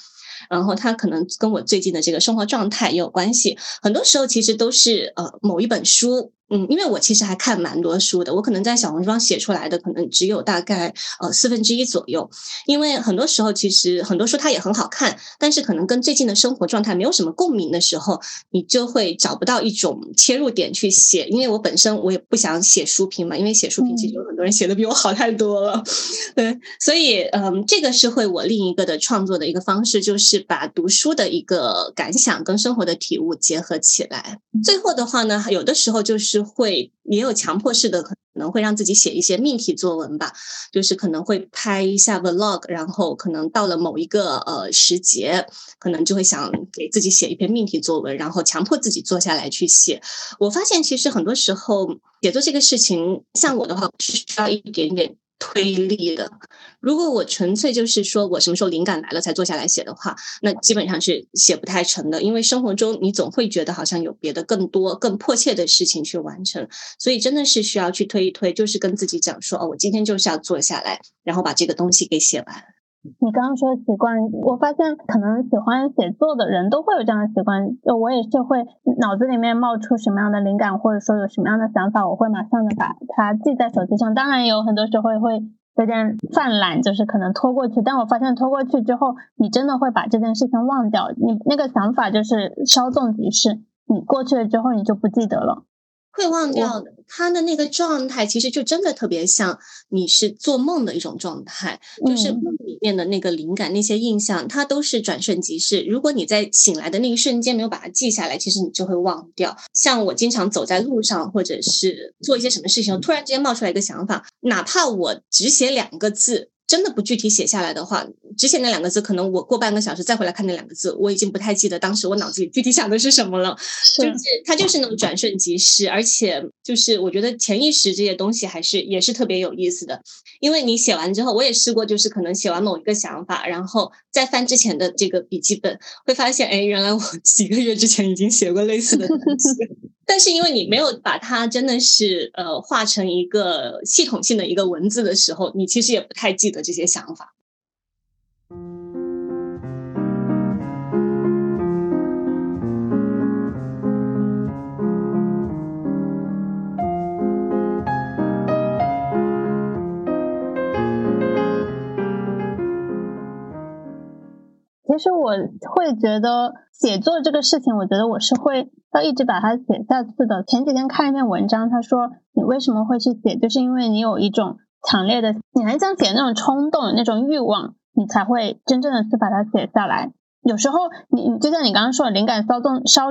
然后它可能跟我最近的这个生活状态也有关系，很多时候其实都是呃某一本书。嗯，因为我其实还看蛮多书的，我可能在小红书上写出来的可能只有大概呃四分之一左右。因为很多时候其实很多书它也很好看，但是可能跟最近的生活状态没有什么共鸣的时候，你就会找不到一种切入点去写。因为我本身我也不想写书评嘛，因为写书评其实有很多人写的比我好太多了。对，所以嗯，这个是会我另一个的创作的一个方式，就是把读书的一个感想跟生活的体悟结合起来。最后的话呢，有的时候就是。是会也有强迫式的，可能会让自己写一些命题作文吧，就是可能会拍一下 vlog，然后可能到了某一个呃时节，可能就会想给自己写一篇命题作文，然后强迫自己坐下来去写。我发现其实很多时候写作这个事情，像我的话是需要一点点推力的。如果我纯粹就是说我什么时候灵感来了才坐下来写的话，那基本上是写不太成的。因为生活中你总会觉得好像有别的更多、更迫切的事情去完成，所以真的是需要去推一推，就是跟自己讲说哦，我今天就是要坐下来，然后把这个东西给写完。你刚刚说习惯，我发现可能喜欢写作的人都会有这样的习惯。就我也是会脑子里面冒出什么样的灵感，或者说有什么样的想法，我会马上的把它记在手机上。当然有很多时候会有点犯懒，就是可能拖过去。但我发现拖过去之后，你真的会把这件事情忘掉。你那个想法就是稍纵即逝，你过去了之后你就不记得了。会忘掉的，他的那个状态其实就真的特别像你是做梦的一种状态，就是梦里面的那个灵感、那些印象，它都是转瞬即逝。如果你在醒来的那一瞬间没有把它记下来，其实你就会忘掉。像我经常走在路上，或者是做一些什么事情，突然之间冒出来一个想法，哪怕我只写两个字。真的不具体写下来的话，只写那两个字，可能我过半个小时再回来看那两个字，我已经不太记得当时我脑子里具体想的是什么了。就是它就是那种转瞬即逝，而且就是我觉得潜意识这些东西还是也是特别有意思的，因为你写完之后，我也试过，就是可能写完某一个想法，然后再翻之前的这个笔记本，会发现，哎，原来我 几个月之前已经写过类似的东西。但是因为你没有把它真的是呃画成一个系统性的一个文字的时候，你其实也不太记得这些想法。其实我会觉得写作这个事情，我觉得我是会要一直把它写下去的。前几天看一篇文章，他说你为什么会去写，就是因为你有一种强烈的你很想写那种冲动、那种欲望，你才会真正的去把它写下来。有时候你就像你刚刚说的，灵感稍纵稍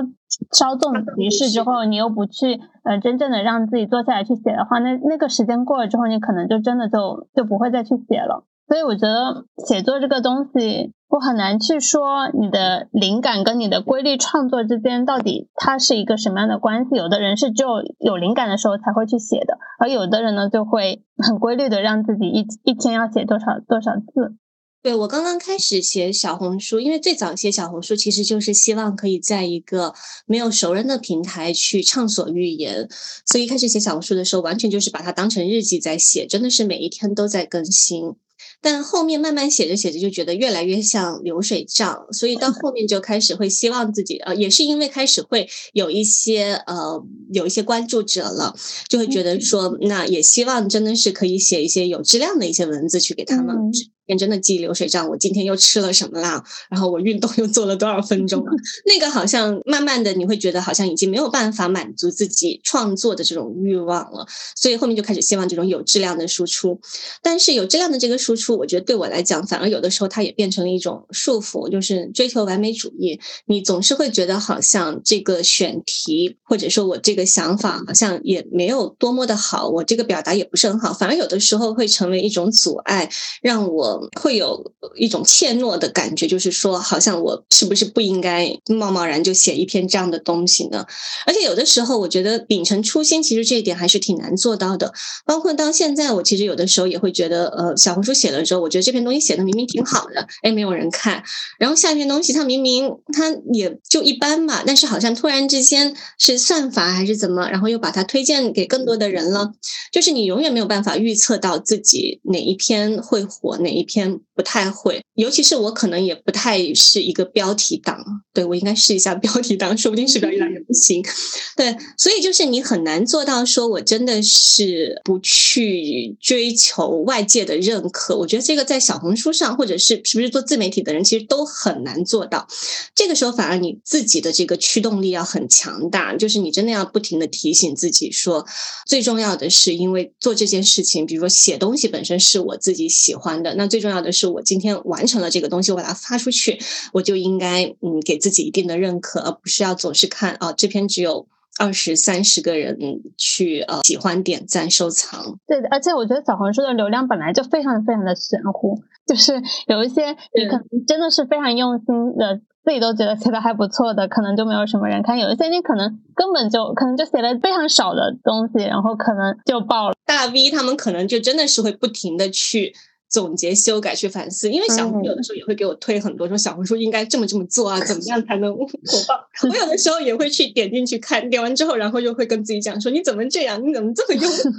稍纵即逝之后，你又不去呃真正的让自己坐下来去写的话，那那个时间过了之后，你可能就真的就就不会再去写了。所以我觉得写作这个东西。我很难去说你的灵感跟你的规律创作之间到底它是一个什么样的关系。有的人是只有有灵感的时候才会去写的，而有的人呢就会很规律的让自己一一天要写多少多少字。对我刚刚开始写小红书，因为最早写小红书其实就是希望可以在一个没有熟人的平台去畅所欲言，所以一开始写小红书的时候，完全就是把它当成日记在写，真的是每一天都在更新。但后面慢慢写着写着就觉得越来越像流水账，所以到后面就开始会希望自己呃，也是因为开始会有一些呃有一些关注者了，就会觉得说那也希望真的是可以写一些有质量的一些文字去给他们。天真的记流水账，我今天又吃了什么啦？然后我运动又做了多少分钟？那个好像慢慢的你会觉得好像已经没有办法满足自己创作的这种欲望了，所以后面就开始希望这种有质量的输出。但是有质量的这个输出，我觉得对我来讲，反而有的时候它也变成了一种束缚，就是追求完美主义。你总是会觉得好像这个选题，或者说我这个想法好像也没有多么的好，我这个表达也不是很好，反而有的时候会成为一种阻碍，让我。会有一种怯懦的感觉，就是说，好像我是不是不应该贸贸然就写一篇这样的东西呢？而且有的时候，我觉得秉承初心，其实这一点还是挺难做到的。包括到现在，我其实有的时候也会觉得，呃，小红书写了之后，我觉得这篇东西写的明明挺好的，哎，没有人看。然后下一篇东西，它明明它也就一般嘛，但是好像突然之间是算法还是怎么，然后又把它推荐给更多的人了。就是你永远没有办法预测到自己哪一篇会火，哪一。篇不太会，尤其是我可能也不太是一个标题党，对我应该试一下标题党，说不定是标题党也不行。对，所以就是你很难做到说我真的是不去追求外界的认可。我觉得这个在小红书上或者是是不是做自媒体的人，其实都很难做到。这个时候反而你自己的这个驱动力要很强大，就是你真的要不停的提醒自己说，最重要的是因为做这件事情，比如说写东西本身是我自己喜欢的，那最。重要的是，我今天完成了这个东西，我把它发出去，我就应该嗯给自己一定的认可，而不是要总是看啊这篇只有二十三十个人去呃喜欢、点赞、收藏。对的，而且我觉得小红书的流量本来就非常非常的玄乎，就是有一些你可能真的是非常用心的，自己都觉得写的还不错的，可能就没有什么人看；有一些你可能根本就可能就写了非常少的东西，然后可能就爆了。大 V 他们可能就真的是会不停的去。总结、修改、去反思，因为小红有的时候也会给我推很多，说小红书应该这么这么做啊，怎么样才能火爆？我有的时候也会去点进去看，点完之后，然后又会跟自己讲说：“你怎么这样？你怎么这么庸俗？”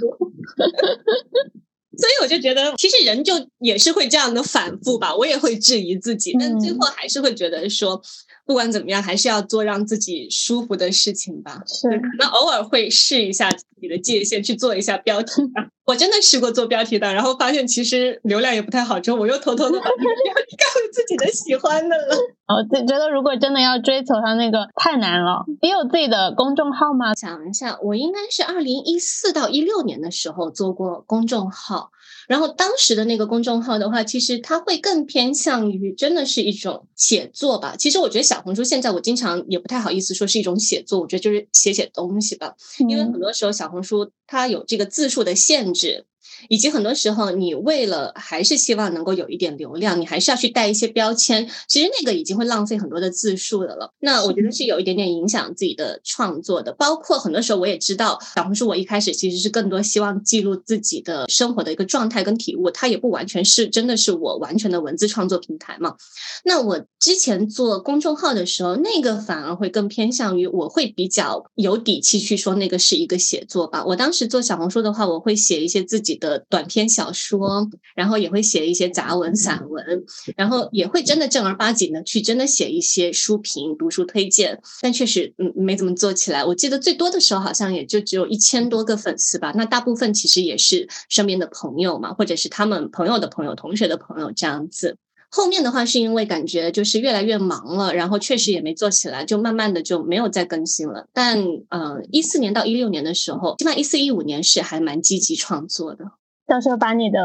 所以我就觉得，其实人就也是会这样的反复吧。我也会质疑自己，但最后还是会觉得说。不管怎么样，还是要做让自己舒服的事情吧。是，可能偶尔会试一下自己的界限，去做一下标题党。我真的试过做标题党，然后发现其实流量也不太好，之后我又偷偷的把 标题改回自己的喜欢的了。我就觉得，如果真的要追求它那个，太难了。你有自己的公众号吗？想一下，我应该是二零一四到一六年的时候做过公众号。然后当时的那个公众号的话，其实它会更偏向于真的是一种写作吧。其实我觉得小红书现在我经常也不太好意思说是一种写作，我觉得就是写写东西吧。因为很多时候小红书它有这个字数的限制。以及很多时候，你为了还是希望能够有一点流量，你还是要去带一些标签。其实那个已经会浪费很多的字数的了。那我觉得是有一点点影响自己的创作的。包括很多时候，我也知道小红书，我一开始其实是更多希望记录自己的生活的一个状态跟体悟，它也不完全是真的是我完全的文字创作平台嘛。那我之前做公众号的时候，那个反而会更偏向于我会比较有底气去说那个是一个写作吧。我当时做小红书的话，我会写一些自己的。短篇小说，然后也会写一些杂文、散文，然后也会真的正儿八经的去真的写一些书评、读书推荐，但确实嗯没怎么做起来。我记得最多的时候好像也就只有一千多个粉丝吧，那大部分其实也是身边的朋友嘛，或者是他们朋友的朋友、同学的朋友这样子。后面的话是因为感觉就是越来越忙了，然后确实也没做起来，就慢慢的就没有再更新了。但呃，一四年到一六年的时候，起码一四一五年是还蛮积极创作的。到时候把你的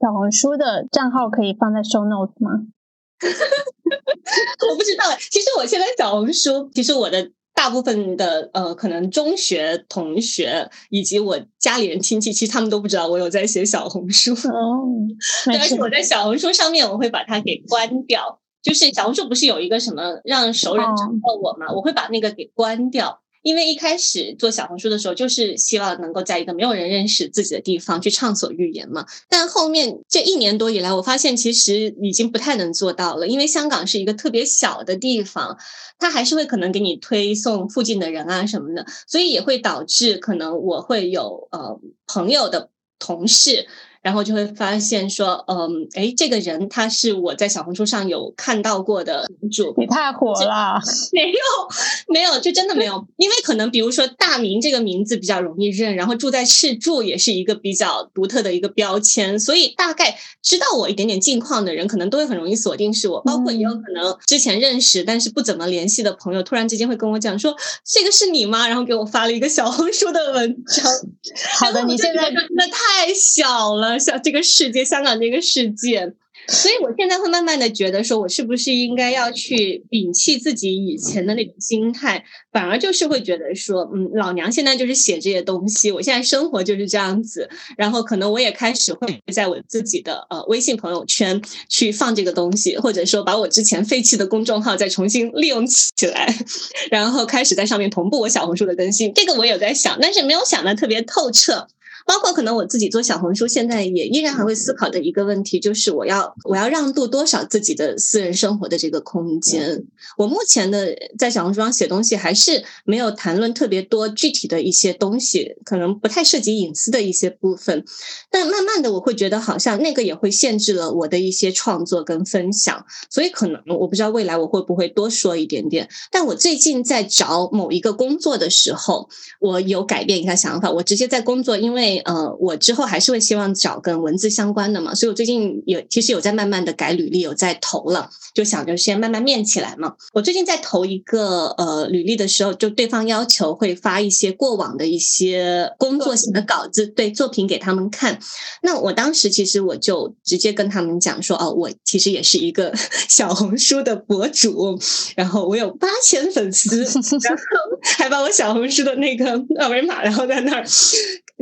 小红书的账号可以放在 show notes 吗？我不知道，其实我现在小红书，其实我的。大部分的呃，可能中学同学以及我家里人亲戚，其实他们都不知道我有在写小红书。哦，而且我在小红书上面，我会把它给关掉。就是小红书不是有一个什么让熟人找到我嘛？我会把那个给关掉。因为一开始做小红书的时候，就是希望能够在一个没有人认识自己的地方去畅所欲言嘛。但后面这一年多以来，我发现其实已经不太能做到了，因为香港是一个特别小的地方，它还是会可能给你推送附近的人啊什么的，所以也会导致可能我会有呃朋友的同事。然后就会发现说，嗯，哎，这个人他是我在小红书上有看到过的主，你太火了，没有，没有，就真的没有，因为可能比如说大明这个名字比较容易认，然后住在赤柱也是一个比较独特的一个标签，所以大概知道我一点点近况的人，可能都会很容易锁定是我，包括也有可能之前认识但是不怎么联系的朋友，突然之间会跟我讲说这个是你吗？然后给我发了一个小红书的文章。好的，你现在真的太小了。像这个世界，香港这个世界。所以，我现在会慢慢的觉得，说我是不是应该要去摒弃自己以前的那种心态，反而就是会觉得说，嗯，老娘现在就是写这些东西，我现在生活就是这样子。然后，可能我也开始会在我自己的呃微信朋友圈去放这个东西，或者说把我之前废弃的公众号再重新利用起来，然后开始在上面同步我小红书的更新。这个我有在想，但是没有想的特别透彻。包括可能我自己做小红书，现在也依然还会思考的一个问题，就是我要我要让渡多少自己的私人生活的这个空间。我目前的在小红书上写东西，还是没有谈论特别多具体的一些东西，可能不太涉及隐私的一些部分。但慢慢的，我会觉得好像那个也会限制了我的一些创作跟分享。所以可能我不知道未来我会不会多说一点点。但我最近在找某一个工作的时候，我有改变一下想法，我直接在工作，因为。呃，我之后还是会希望找跟文字相关的嘛，所以我最近有其实有在慢慢的改履历，有在投了，就想着先慢慢面起来嘛。我最近在投一个呃履历的时候，就对方要求会发一些过往的一些工作型的稿子，对作品给他们看。那我当时其实我就直接跟他们讲说，哦，我其实也是一个 小红书的博主，然后我有八千粉丝，然后还把我小红书的那个二维码，然后在那儿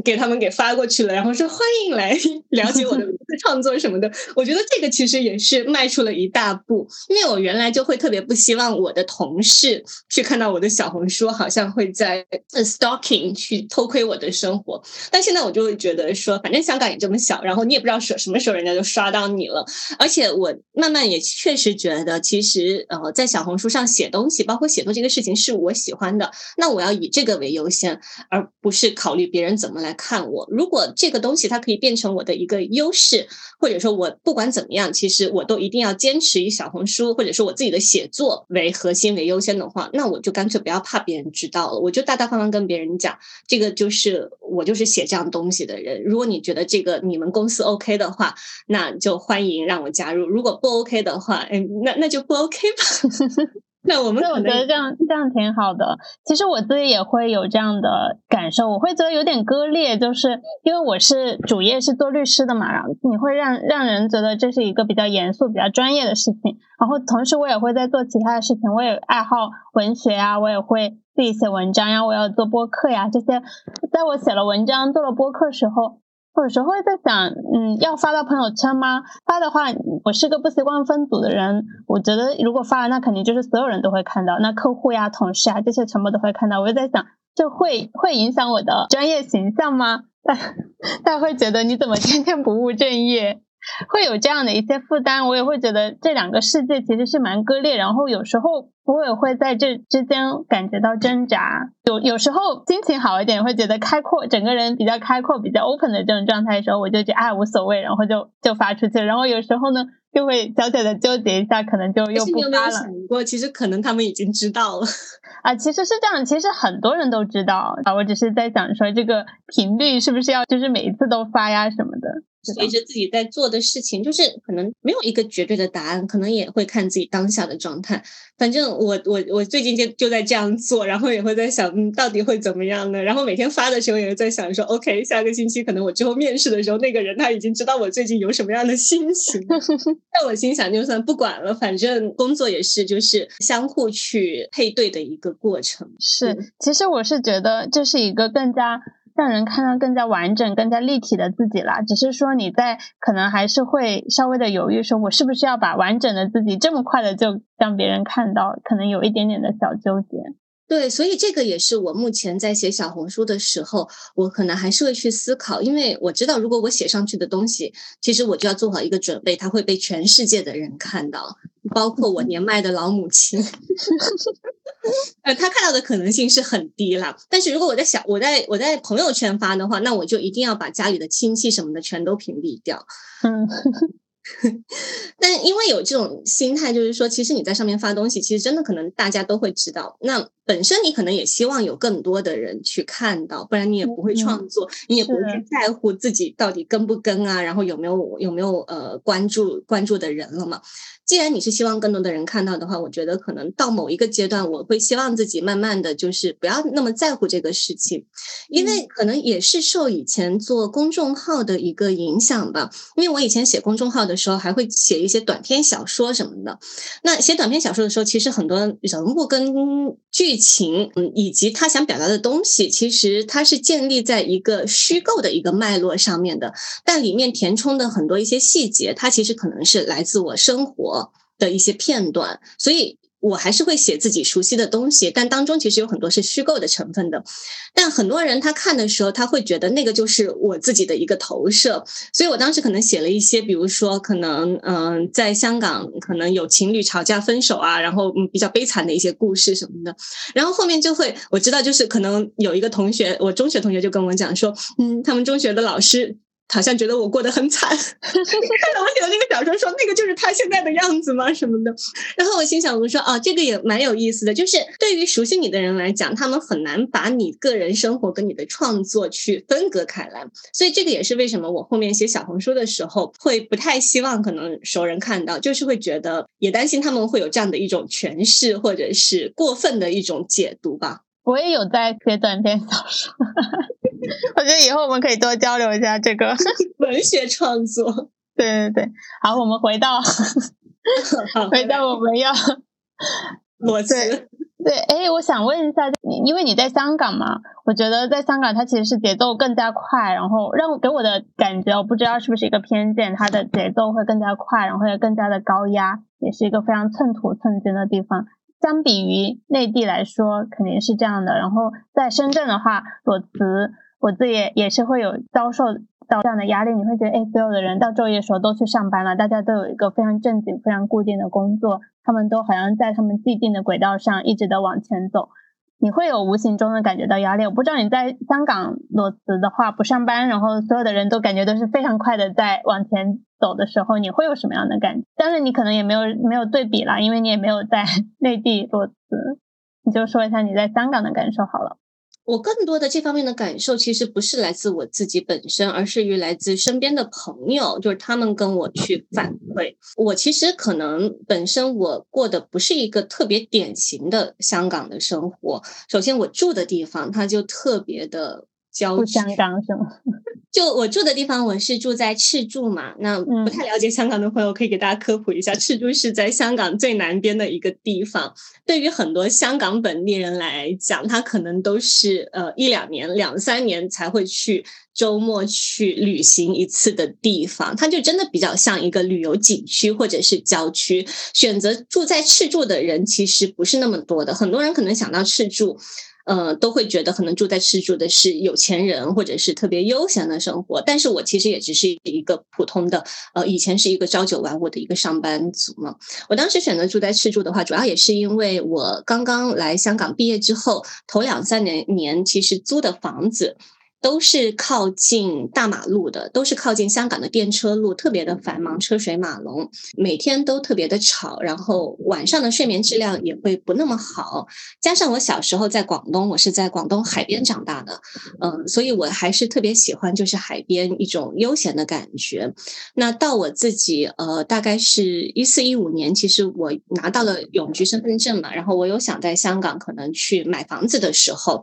给他们给发过去了，然后说欢迎来 了解我的 创作什么的。我觉得这个其实也是迈出了一大步，因为我原来就会特别不希望我的同事去看到我的小红书，好像会在 stalking 去偷窥我的生活。但现在我就会觉得说，反正香港也这么小，然后你也不知道什什么时候人家就刷到你了。而且我慢慢也确实觉得，其实呃，在小红书上写东西，包括写作这个事情是我喜欢的，那我要以这个为优先，而不是考虑别人怎么来看我。如果这个东西它可以变成我的一个优势，或者说我不管怎么样，其实我都一定要坚持以小红书或者说我自己的写作为核心为优先的话，那我就干脆不要怕别人知道了，我就大大方方跟别人讲，这个就是我就是写这样东西的人。如果你觉得这个你们公司 OK 的话，那就欢迎让我加入；如果不 OK 的话，嗯，那那就不 OK 吧。那我们我觉得这样这样挺好的。其实我自己也会有这样的感受，我会觉得有点割裂，就是因为我是主业是做律师的嘛，然后你会让让人觉得这是一个比较严肃、比较专业的事情。然后同时我也会在做其他的事情，我也爱好文学啊，我也会自己写文章呀，我要做播客呀，这些。在我写了文章、做了播客时候。有时候会在想，嗯，要发到朋友圈吗？发的话，我是个不习惯分组的人，我觉得如果发了，那肯定就是所有人都会看到，那客户呀、同事啊这些全部都会看到。我就在想，这会会影响我的专业形象吗？大大家会觉得你怎么天天不务正业？会有这样的一些负担，我也会觉得这两个世界其实是蛮割裂，然后有时候我也会在这之间感觉到挣扎。有有时候心情好一点，会觉得开阔，整个人比较开阔、比较 open 的这种状态的时候，我就觉得哎无所谓，然后就就发出去。然后有时候呢，就会小小的纠结一下，可能就又不发了。有没有想过，其实可能他们已经知道了 啊？其实是这样，其实很多人都知道啊。我只是在想说，这个频率是不是要就是每一次都发呀什么的。随着自己在做的事情，就是可能没有一个绝对的答案，可能也会看自己当下的状态。反正我我我最近就就在这样做，然后也会在想，嗯，到底会怎么样呢？然后每天发的时候也在想说，OK，下个星期可能我之后面试的时候，那个人他已经知道我最近有什么样的心情。但我心想，就算不管了，反正工作也是就是相互去配对的一个过程。是，其实我是觉得这是一个更加。让人看到更加完整、更加立体的自己了。只是说你在可能还是会稍微的犹豫，说我是不是要把完整的自己这么快的就让别人看到？可能有一点点的小纠结。对，所以这个也是我目前在写小红书的时候，我可能还是会去思考，因为我知道，如果我写上去的东西，其实我就要做好一个准备，它会被全世界的人看到，包括我年迈的老母亲。呃，他看到的可能性是很低了。但是如果我在小我在我在朋友圈发的话，那我就一定要把家里的亲戚什么的全都屏蔽掉。嗯。但因为有这种心态，就是说，其实你在上面发东西，其实真的可能大家都会知道。那本身你可能也希望有更多的人去看到，不然你也不会创作，你也不会去在乎自己到底跟不跟啊，然后有没有有没有呃关注关注的人了嘛。既然你是希望更多的人看到的话，我觉得可能到某一个阶段，我会希望自己慢慢的就是不要那么在乎这个事情，因为可能也是受以前做公众号的一个影响吧。因为我以前写公众号的时候，还会写一些短篇小说什么的。那写短篇小说的时候，其实很多人物跟剧情，嗯，以及他想表达的东西，其实它是建立在一个虚构的一个脉络上面的。但里面填充的很多一些细节，它其实可能是来自我生活。的一些片段，所以我还是会写自己熟悉的东西，但当中其实有很多是虚构的成分的。但很多人他看的时候，他会觉得那个就是我自己的一个投射，所以我当时可能写了一些，比如说可能嗯，在香港可能有情侣吵架分手啊，然后嗯比较悲惨的一些故事什么的。然后后面就会我知道，就是可能有一个同学，我中学同学就跟我讲说，嗯，他们中学的老师。好像觉得我过得很惨，看到我写的那个小说，说那个就是他现在的样子吗？什么的。然后我心想，我说啊，这个也蛮有意思的。就是对于熟悉你的人来讲，他们很难把你个人生活跟你的创作去分隔开来。所以这个也是为什么我后面写小红书的时候，会不太希望可能熟人看到，就是会觉得也担心他们会有这样的一种诠释，或者是过分的一种解读吧。我也有在写短篇小说。我觉得以后我们可以多交流一下这个 文学创作。对对对，好，我们回到回到我们要裸辞对，哎，我想问一下，因为你在香港嘛，我觉得在香港它其实是节奏更加快，然后让给我的感觉，我不知道是不是一个偏见，它的节奏会更加快，然后也更加的高压，也是一个非常寸土寸金的地方。相比于内地来说，肯定是这样的。然后在深圳的话，裸辞，我自己也是会有遭受到这样的压力。你会觉得，哎，所有的人到昼夜时候都去上班了，大家都有一个非常正经、非常固定的工作。他们都好像在他们既定的轨道上一直的往前走，你会有无形中的感觉到压力。我不知道你在香港裸辞的话不上班，然后所有的人都感觉都是非常快的在往前走的时候，你会有什么样的感？但是你可能也没有没有对比啦，因为你也没有在 内地裸辞，你就说一下你在香港的感受好了。我更多的这方面的感受，其实不是来自我自己本身，而是于来自身边的朋友，就是他们跟我去反馈。我其实可能本身我过的不是一个特别典型的香港的生活。首先，我住的地方它就特别的。不香港是吗？就我住的地方，我是住在赤柱嘛。那不太了解香港的朋友，可以给大家科普一下，赤柱是在香港最南边的一个地方。对于很多香港本地人来讲，他可能都是呃一两年、两三年才会去周末去旅行一次的地方。它就真的比较像一个旅游景区或者是郊区。选择住在赤柱的人其实不是那么多的，很多人可能想到赤柱。呃，都会觉得可能住在赤柱的是有钱人，或者是特别悠闲的生活。但是我其实也只是一个普通的，呃，以前是一个朝九晚五的一个上班族嘛。我当时选择住在赤柱的话，主要也是因为我刚刚来香港毕业之后，头两三年年其实租的房子。都是靠近大马路的，都是靠近香港的电车路，特别的繁忙，车水马龙，每天都特别的吵，然后晚上的睡眠质量也会不那么好。加上我小时候在广东，我是在广东海边长大的，嗯，所以我还是特别喜欢就是海边一种悠闲的感觉。那到我自己呃，大概是一四一五年，其实我拿到了永居身份证嘛，然后我有想在香港可能去买房子的时候，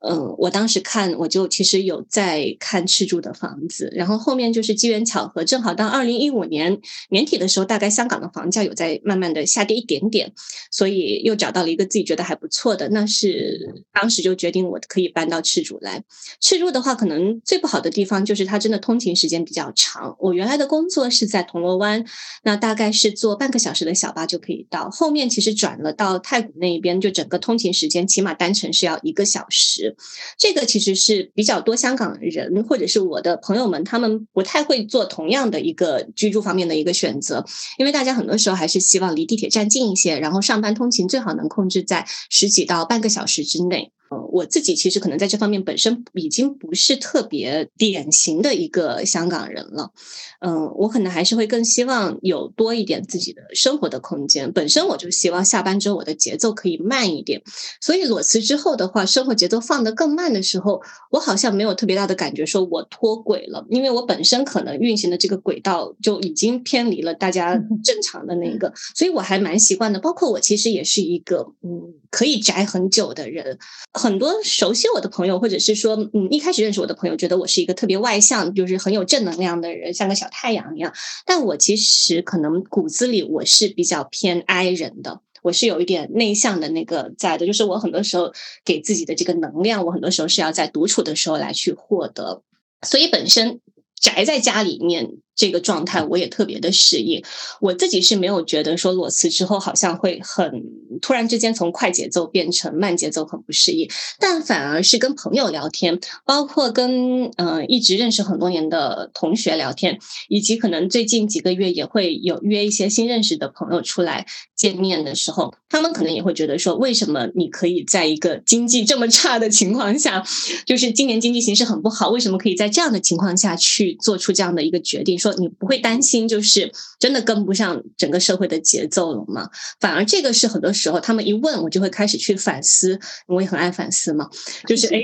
嗯，我当时看我就其实。有在看赤柱的房子，然后后面就是机缘巧合，正好到二零一五年年底的时候，大概香港的房价有在慢慢的下跌一点点，所以又找到了一个自己觉得还不错的，那是当时就决定我可以搬到赤柱来。赤柱的话，可能最不好的地方就是它真的通勤时间比较长。我原来的工作是在铜锣湾，那大概是坐半个小时的小巴就可以到。后面其实转了到太古那一边，就整个通勤时间起码单程是要一个小时，这个其实是比较。多香港人或者是我的朋友们，他们不太会做同样的一个居住方面的一个选择，因为大家很多时候还是希望离地铁站近一些，然后上班通勤最好能控制在十几到半个小时之内。我自己其实可能在这方面本身已经不是特别典型的一个香港人了，嗯，我可能还是会更希望有多一点自己的生活的空间。本身我就希望下班之后我的节奏可以慢一点，所以裸辞之后的话，生活节奏放得更慢的时候，我好像没有特别大的感觉，说我脱轨了，因为我本身可能运行的这个轨道就已经偏离了大家 正常的那个，所以我还蛮习惯的。包括我其实也是一个嗯可以宅很久的人。很多熟悉我的朋友，或者是说，嗯，一开始认识我的朋友，觉得我是一个特别外向，就是很有正能量的人，像个小太阳一样。但我其实可能骨子里我是比较偏 I 人的，我是有一点内向的那个在的，就是我很多时候给自己的这个能量，我很多时候是要在独处的时候来去获得，所以本身宅在家里面。这个状态我也特别的适应，我自己是没有觉得说裸辞之后好像会很突然之间从快节奏变成慢节奏很不适应，但反而是跟朋友聊天，包括跟嗯一直认识很多年的同学聊天，以及可能最近几个月也会有约一些新认识的朋友出来见面的时候，他们可能也会觉得说，为什么你可以在一个经济这么差的情况下，就是今年经济形势很不好，为什么可以在这样的情况下去做出这样的一个决定？说你不会担心，就是真的跟不上整个社会的节奏了吗？反而这个是很多时候他们一问我就会开始去反思，我也很爱反思嘛。就是哎，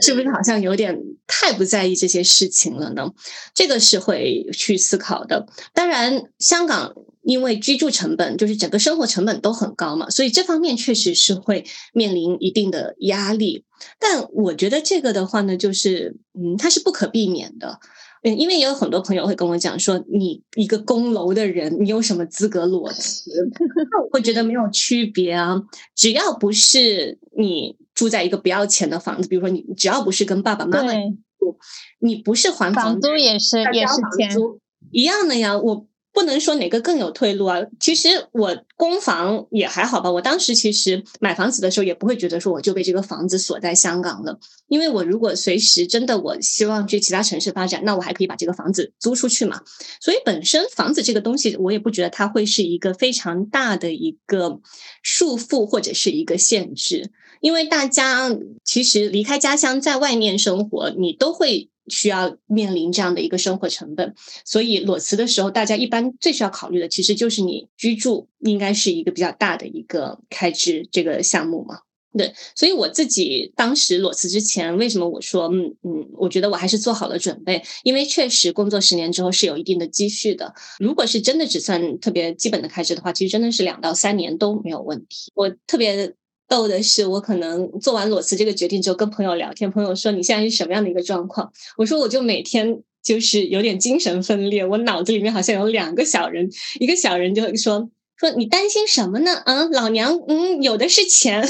是不是好像有点太不在意这些事情了呢？这个是会去思考的。当然，香港因为居住成本就是整个生活成本都很高嘛，所以这方面确实是会面临一定的压力。但我觉得这个的话呢，就是嗯，它是不可避免的。嗯，因为也有很多朋友会跟我讲说，你一个供楼的人，你有什么资格裸辞？那我会觉得没有区别啊，只要不是你住在一个不要钱的房子，比如说你只要不是跟爸爸妈妈住，你不是还房租也是也是钱一样的呀，我。不能说哪个更有退路啊！其实我供房也还好吧。我当时其实买房子的时候也不会觉得说我就被这个房子锁在香港了，因为我如果随时真的我希望去其他城市发展，那我还可以把这个房子租出去嘛。所以本身房子这个东西，我也不觉得它会是一个非常大的一个束缚或者是一个限制，因为大家其实离开家乡在外面生活，你都会。需要面临这样的一个生活成本，所以裸辞的时候，大家一般最需要考虑的，其实就是你居住应该是一个比较大的一个开支这个项目嘛。对，所以我自己当时裸辞之前，为什么我说嗯嗯，我觉得我还是做好了准备，因为确实工作十年之后是有一定的积蓄的。如果是真的只算特别基本的开支的话，其实真的是两到三年都没有问题。我特别。逗的是，我可能做完裸辞这个决定之后，跟朋友聊天，朋友说你现在是什么样的一个状况？我说我就每天就是有点精神分裂，我脑子里面好像有两个小人，一个小人就说说你担心什么呢？嗯，老娘嗯有的是钱，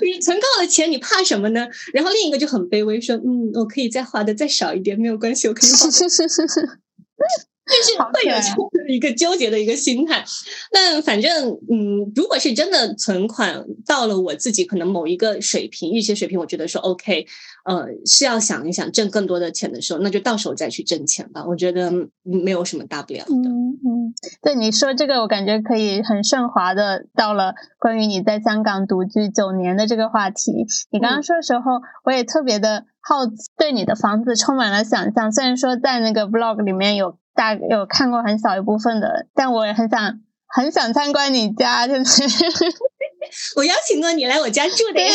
你 存够了钱，你怕什么呢？然后另一个就很卑微说，嗯，我可以再花的再少一点，没有关系，我可以花。就是 会有这样的一个纠结的一个心态，但反正嗯，如果是真的存款到了我自己可能某一个水平，预期水平，我觉得说 OK，呃，是要想一想挣更多的钱的时候，那就到时候再去挣钱吧。我觉得没有什么大不了的。嗯嗯，对你说这个，我感觉可以很顺滑的到了关于你在香港独居九年的这个话题。你刚刚说的时候，我也特别的好对你的房子充满了想象。虽然说在那个 Vlog 里面有。大有看过很小一部分的，但我也很想很想参观你家，就是。我邀请过你来我家住的。对，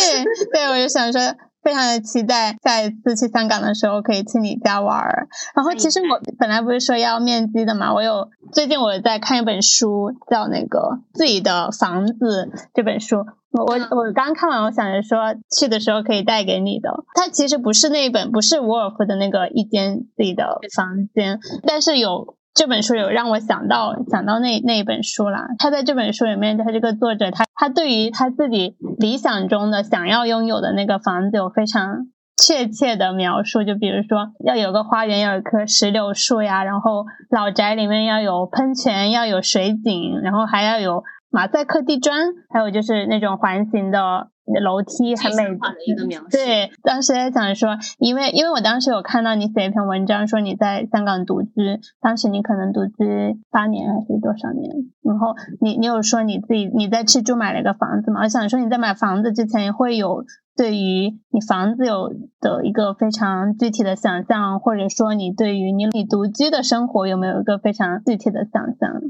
对我就想说，非常的期待下一次去香港的时候可以去你家玩儿。然后其实我本来不是说要面基的嘛，我有最近我在看一本书，叫那个《自己的房子》这本书。我我我刚看完，我想着说去的时候可以带给你的。它其实不是那一本，不是沃尔夫的那个一间自己的房间，但是有这本书有让我想到想到那那一本书啦。他在这本书里面，他这个作者他他对于他自己理想中的想要拥有的那个房子有非常确切的描述。就比如说要有个花园，要有棵石榴树呀，然后老宅里面要有喷泉，要有水井，然后还要有。马赛克地砖，还有就是那种环形的楼梯，很美。一个描述对，当时在想说，因为因为我当时有看到你写一篇文章，说你在香港独居，当时你可能独居八年还是多少年？然后你你有说你自己你在赤柱买了一个房子嘛？我想说你在买房子之前会有对于你房子有的一个非常具体的想象，或者说你对于你你独居的生活有没有一个非常具体的想象？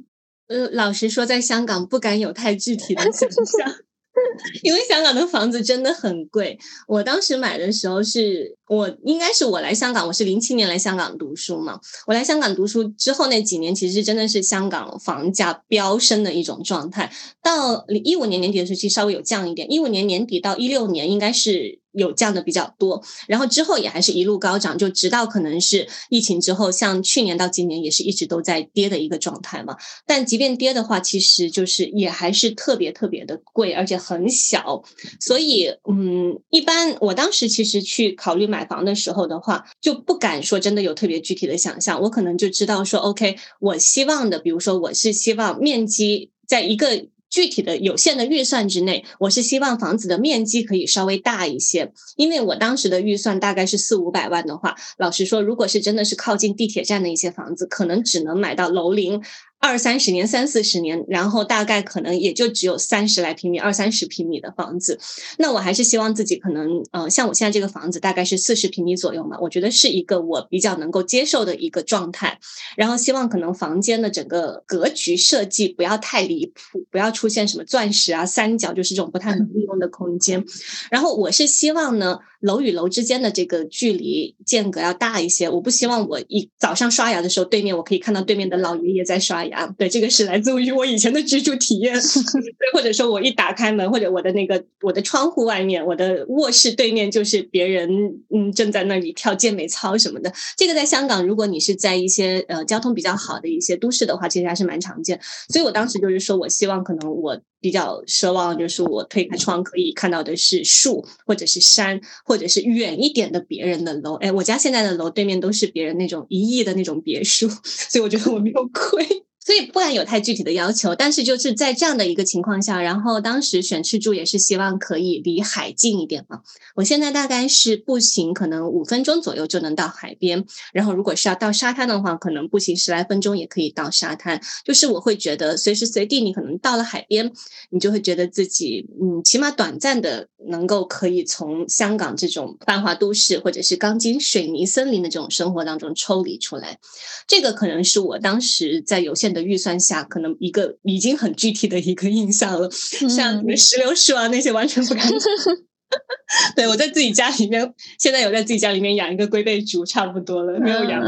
呃，老实说，在香港不敢有太具体的想象，因为香港的房子真的很贵。我当时买的时候是。我应该是我来香港，我是零七年来香港读书嘛。我来香港读书之后那几年，其实真的是香港房价飙升的一种状态。到一五年年底的时候，其实稍微有降一点。一五年年底到一六年，应该是有降的比较多。然后之后也还是一路高涨，就直到可能是疫情之后，像去年到今年也是一直都在跌的一个状态嘛。但即便跌的话，其实就是也还是特别特别的贵，而且很小。所以，嗯，一般我当时其实去考虑买。买房的时候的话，就不敢说真的有特别具体的想象。我可能就知道说，OK，我希望的，比如说，我是希望面积在一个具体的有限的预算之内，我是希望房子的面积可以稍微大一些。因为我当时的预算大概是四五百万的话，老实说，如果是真的是靠近地铁站的一些房子，可能只能买到楼龄。二三十年、三四十年，然后大概可能也就只有三十来平米、二三十平米的房子。那我还是希望自己可能，呃，像我现在这个房子大概是四十平米左右嘛，我觉得是一个我比较能够接受的一个状态。然后希望可能房间的整个格局设计不要太离谱，不要出现什么钻石啊、三角，就是这种不太能利用的空间。然后我是希望呢。楼与楼之间的这个距离间隔要大一些。我不希望我一早上刷牙的时候，对面我可以看到对面的老爷爷在刷牙。对，这个是来自于我以前的居住体验。对，或者说我一打开门，或者我的那个我的窗户外面，我的卧室对面就是别人，嗯，正在那里跳健美操什么的。这个在香港，如果你是在一些呃交通比较好的一些都市的话，其实还是蛮常见。所以我当时就是说我希望可能我。比较奢望，就是我推开窗可以看到的是树，或者是山，或者是远一点的别人的楼。哎，我家现在的楼对面都是别人那种一亿的那种别墅，所以我觉得我没有亏。所以不敢有太具体的要求，但是就是在这样的一个情况下，然后当时选吃住也是希望可以离海近一点嘛。我现在大概是步行可能五分钟左右就能到海边，然后如果是要到沙滩的话，可能步行十来分钟也可以到沙滩。就是我会觉得随时随地你可能到了海边，你就会觉得自己嗯，起码短暂的能够可以从香港这种繁华都市或者是钢筋水泥森林的这种生活当中抽离出来。这个可能是我当时在有限的的预算下，可能一个已经很具体的一个印象了，像石榴树啊那些完全不敢。对我在自己家里面，现在有在自己家里面养一个龟背竹，差不多了，没有养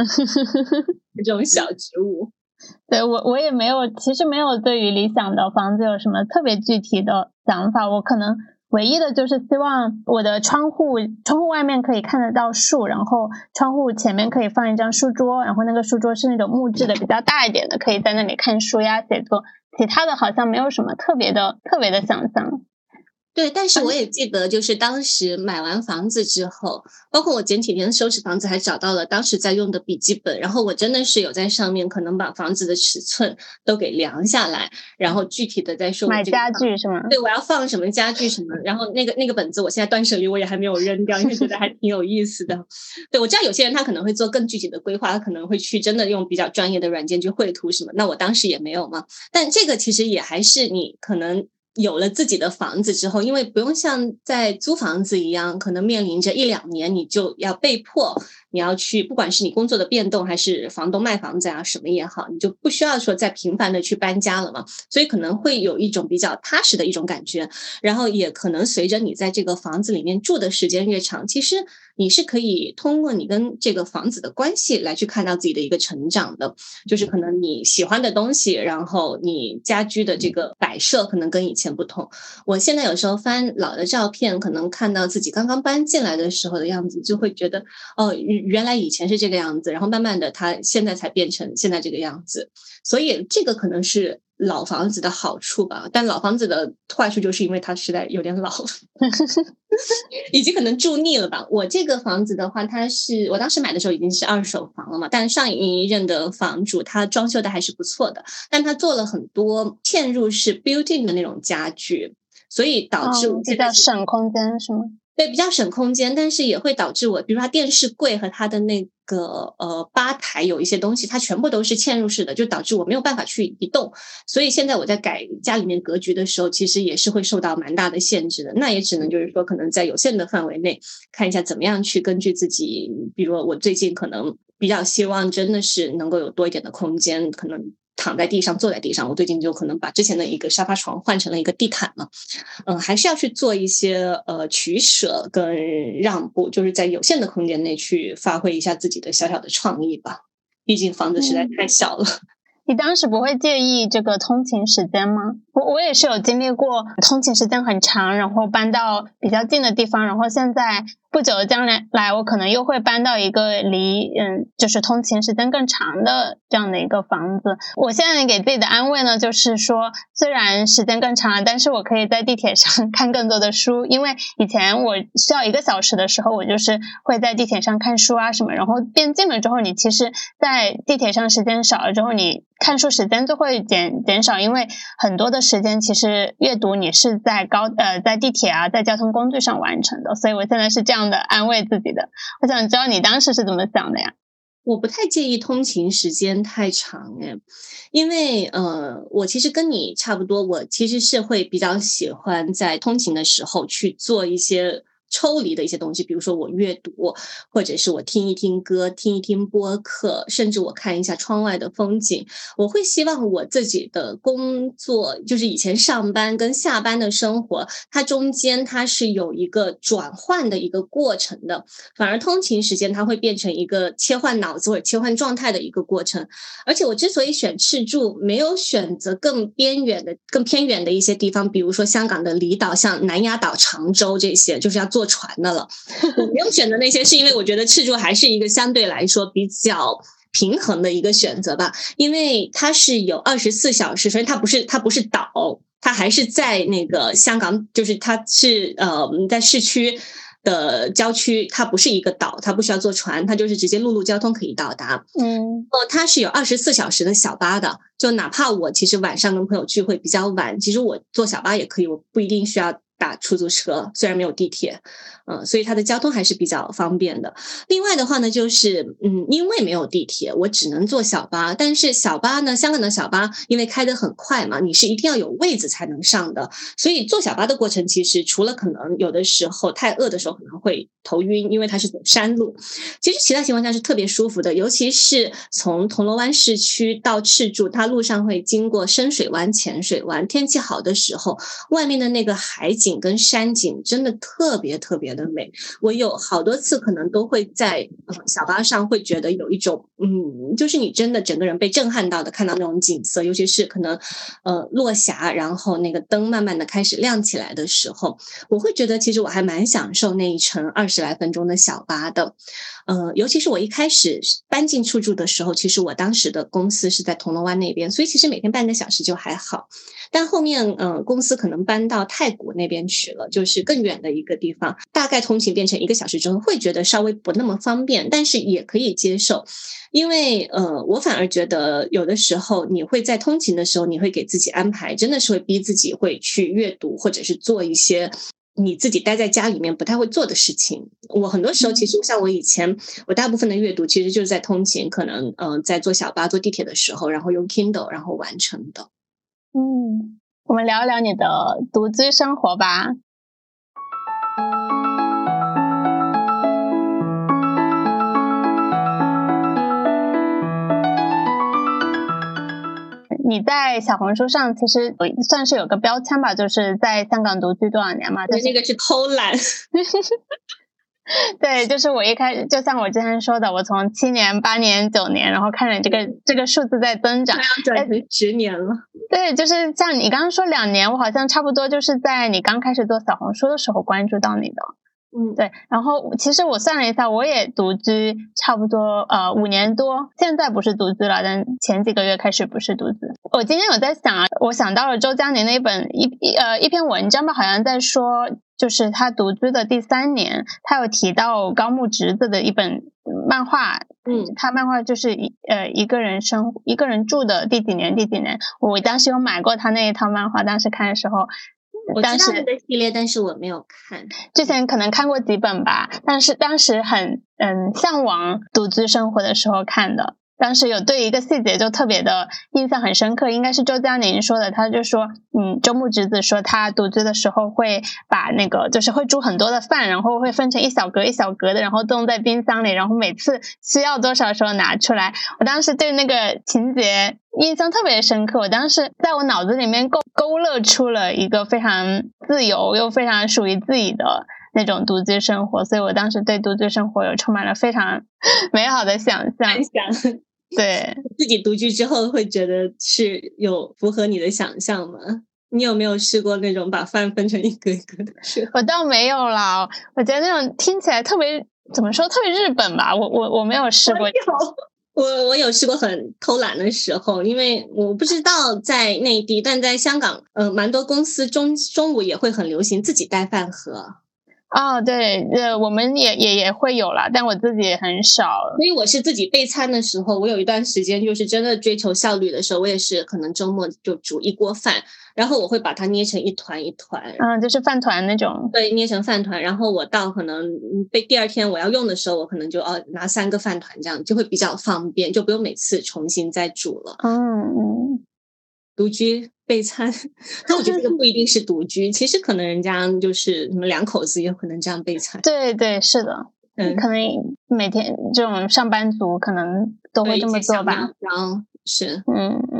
这种小植物。对我我也没有，其实没有对于理想的房子有什么特别具体的想法，我可能。唯一的就是希望我的窗户窗户外面可以看得到树，然后窗户前面可以放一张书桌，然后那个书桌是那种木质的，比较大一点的，可以在那里看书呀、写作。其他的好像没有什么特别的、特别的想象。对，但是我也记得，就是当时买完房子之后，包括我前几天收拾房子，还找到了当时在用的笔记本，然后我真的是有在上面可能把房子的尺寸都给量下来，然后具体的在说买家具是吗？对，我要放什么家具什么，然后那个那个本子我现在断舍离，我也还没有扔掉，因为觉得还挺有意思的。对我知道有些人他可能会做更具体的规划，他可能会去真的用比较专业的软件去绘图什么，那我当时也没有嘛。但这个其实也还是你可能。有了自己的房子之后，因为不用像在租房子一样，可能面临着一两年你就要被迫你要去，不管是你工作的变动还是房东卖房子啊什么也好，你就不需要说再频繁的去搬家了嘛，所以可能会有一种比较踏实的一种感觉，然后也可能随着你在这个房子里面住的时间越长，其实。你是可以通过你跟这个房子的关系来去看到自己的一个成长的，就是可能你喜欢的东西，然后你家居的这个摆设可能跟以前不同。我现在有时候翻老的照片，可能看到自己刚刚搬进来的时候的样子，就会觉得哦，原来以前是这个样子，然后慢慢的它现在才变成现在这个样子。所以这个可能是。老房子的好处吧，但老房子的坏处就是因为它实在有点老了，已经可能住腻了吧。我这个房子的话，它是我当时买的时候已经是二手房了嘛，但上一任的房主他装修的还是不错的，但他做了很多嵌入式 built-in 的那种家具，所以导致比较省空间是吗？对，比较省空间，但是也会导致我，比如说电视柜和它的那。个呃吧台有一些东西，它全部都是嵌入式的，就导致我没有办法去移动。所以现在我在改家里面格局的时候，其实也是会受到蛮大的限制的。那也只能就是说，可能在有限的范围内，看一下怎么样去根据自己，比如我最近可能比较希望真的是能够有多一点的空间，可能。躺在地上，坐在地上。我最近就可能把之前的一个沙发床换成了一个地毯了。嗯，还是要去做一些呃取舍跟让步，就是在有限的空间内去发挥一下自己的小小的创意吧。毕竟房子实在太小了。你当时不会介意这个通勤时间吗？我我也是有经历过通勤时间很长，然后搬到比较近的地方，然后现在。不久的将来，来我可能又会搬到一个离嗯，就是通勤时间更长的这样的一个房子。我现在给自己的安慰呢，就是说，虽然时间更长了，但是我可以在地铁上 看更多的书。因为以前我需要一个小时的时候，我就是会在地铁上看书啊什么。然后变近了之后，你其实，在地铁上时间少了之后，你看书时间就会减减少，因为很多的时间其实阅读你是在高呃在地铁啊，在交通工具上完成的。所以我现在是这样。的安慰自己的，我想知道你当时是怎么想的呀？我不太介意通勤时间太长哎，因为呃，我其实跟你差不多，我其实是会比较喜欢在通勤的时候去做一些抽离的一些东西，比如说我阅读，或者是我听一听歌，听一听播客，甚至我看一下窗外的风景。我会希望我自己的工作，就是以前上班跟下班的生活，它中间它是有一个转换的一个过程的。反而通勤时间它会变成一个切换脑子或者切换状态的一个过程。而且我之所以选赤柱，没有选择更边远的、更偏远的一些地方，比如说香港的离岛，像南丫岛、长洲这些，就是要做坐船的了。我没有选择那些，是因为我觉得赤柱还是一个相对来说比较平衡的一个选择吧，因为它是有二十四小时，所以它不是它不是岛，它还是在那个香港，就是它是呃在市区。的郊区，它不是一个岛，它不需要坐船，它就是直接陆路交通可以到达。嗯，哦，它是有二十四小时的小巴的，就哪怕我其实晚上跟朋友聚会比较晚，其实我坐小巴也可以，我不一定需要。打出租车，虽然没有地铁，嗯，所以它的交通还是比较方便的。另外的话呢，就是嗯，因为没有地铁，我只能坐小巴。但是小巴呢，香港的小巴因为开得很快嘛，你是一定要有位子才能上的。所以坐小巴的过程，其实除了可能有的时候太饿的时候可能会头晕，因为它是走山路。其实其他情况下是特别舒服的，尤其是从铜锣湾市区到赤柱，它路上会经过深水湾、浅水湾。天气好的时候，外面的那个海景。跟山景真的特别特别的美，我有好多次可能都会在小巴上会觉得有一种嗯，就是你真的整个人被震撼到的，看到那种景色，尤其是可能呃落霞，然后那个灯慢慢的开始亮起来的时候，我会觉得其实我还蛮享受那一程二十来分钟的小巴的，呃，尤其是我一开始搬进出住的时候，其实我当时的公司是在铜锣湾那边，所以其实每天半个小时就还好。但后面，嗯，公司可能搬到太古那边去了，就是更远的一个地方。大概通勤变成一个小时之后，会觉得稍微不那么方便，但是也可以接受。因为，呃，我反而觉得有的时候你会在通勤的时候，你会给自己安排，真的是会逼自己会去阅读，或者是做一些你自己待在家里面不太会做的事情。我很多时候其实像我以前，我大部分的阅读其实就是在通勤，可能，嗯，在坐小巴、坐地铁的时候，然后用 Kindle 然后完成的。嗯，我们聊一聊你的独居生活吧。你在小红书上其实算是有个标签吧，就是在香港独居多少年嘛？对，这个是偷懒。对，就是我一开始，就像我之前说的，我从七年、八年、九年，然后看着这个这个数字在增长，转成十年了。对，就是像你刚刚说两年，我好像差不多就是在你刚开始做小红书的时候关注到你的。嗯，对。然后其实我算了一下，我也独居差不多呃五年多，现在不是独居了，但前几个月开始不是独居。我今天有在想啊，我想到了周佳宁那本一呃一篇文章吧，好像在说。就是他独居的第三年，他有提到高木直子的一本漫画，嗯，他漫画就是一呃一个人生一个人住的第几年第几年，我当时有买过他那一套漫画，当时看的时候，我知道的系列，但是我没有看，之前可能看过几本吧，但是当时很嗯向往独居生活的时候看的。当时有对一个细节就特别的印象很深刻，应该是周佳宁说的，他就说，嗯，周木直子说他独居的时候会把那个就是会煮很多的饭，然后会分成一小格一小格的，然后冻在冰箱里，然后每次需要多少时候拿出来。我当时对那个情节印象特别深刻，我当时在我脑子里面勾勾勒出了一个非常自由又非常属于自己的那种独居生活，所以我当时对独居生活有充满了非常 美好的想象。对 自己独居之后会觉得是有符合你的想象吗？你有没有试过那种把饭分成一个一个的吃？我倒没有啦，我觉得那种听起来特别怎么说，特别日本吧。我我我没有试过。我我有试过很偷懒的时候，因为我不知道在内地，但在香港，嗯，蛮多公司中中午也会很流行自己带饭盒。哦，对，呃，我们也也也会有啦，但我自己也很少。所以我是自己备餐的时候，我有一段时间就是真的追求效率的时候，我也是可能周末就煮一锅饭，然后我会把它捏成一团一团，嗯，就是饭团那种。对，捏成饭团，然后我到可能被第二天我要用的时候，我可能就哦拿三个饭团这样，就会比较方便，就不用每次重新再煮了。嗯嗯，独居备餐，那我觉得这个不一定是独居，其实可能人家就是什么两口子也有可能这样备餐。对对，是的，嗯可能每天这种上班族可能都会这么做吧。然后是，嗯嗯。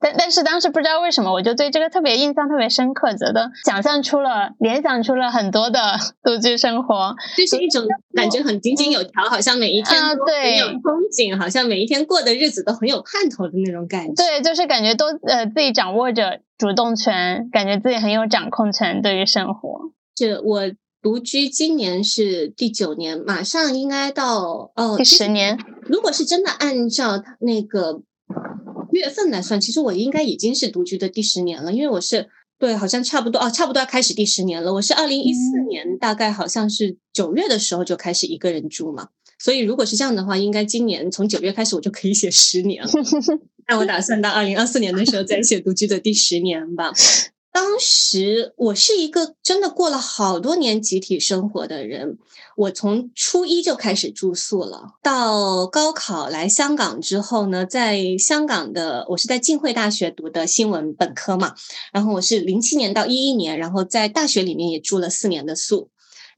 但但是当时不知道为什么，我就对这个特别印象特别深刻，觉得想象出了、联想出了很多的 独居生活，就是一种感觉很井井有条，好像每一天都很有憧憬，好像每一天过的日子都很有盼头的那种感觉。对，就是感觉都呃自己掌握着主动权，感觉自己很有掌控权对于生活。这我独居今年是第九年，马上应该到哦第十年。如果是真的按照那个。月份来算，其实我应该已经是独居的第十年了，因为我是对，好像差不多哦，差不多要开始第十年了。我是二零一四年，大概好像是九月的时候就开始一个人住嘛，所以如果是这样的话，应该今年从九月开始我就可以写十年了。那我打算到二零二四年的时候再写独居的第十年吧。当时我是一个真的过了好多年集体生活的人，我从初一就开始住宿了。到高考来香港之后呢，在香港的我是在浸会大学读的新闻本科嘛，然后我是零七年到一一年，然后在大学里面也住了四年的宿。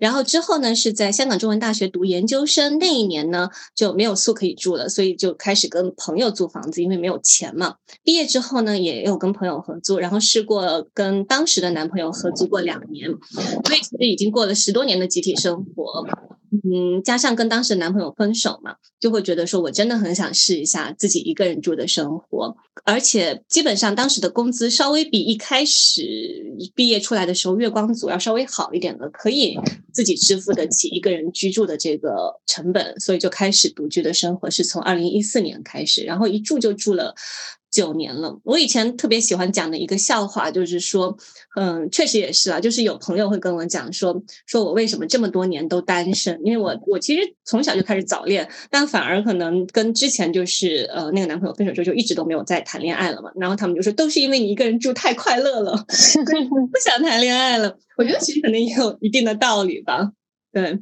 然后之后呢，是在香港中文大学读研究生那一年呢，就没有宿可以住了，所以就开始跟朋友租房子，因为没有钱嘛。毕业之后呢，也有跟朋友合租，然后试过跟当时的男朋友合租过两年，所以其实已经过了十多年的集体生活。嗯，加上跟当时男朋友分手嘛，就会觉得说我真的很想试一下自己一个人住的生活，而且基本上当时的工资稍微比一开始毕业出来的时候月光族要稍微好一点的，可以自己支付得起一个人居住的这个成本，所以就开始独居的生活，是从二零一四年开始，然后一住就住了。九年了，我以前特别喜欢讲的一个笑话，就是说，嗯，确实也是啊，就是有朋友会跟我讲说，说我为什么这么多年都单身？因为我我其实从小就开始早恋，但反而可能跟之前就是呃那个男朋友分手之后就一直都没有再谈恋爱了嘛。然后他们就说，都是因为你一个人住太快乐了，不想谈恋爱了。我觉得其实可能也有一定的道理吧，对。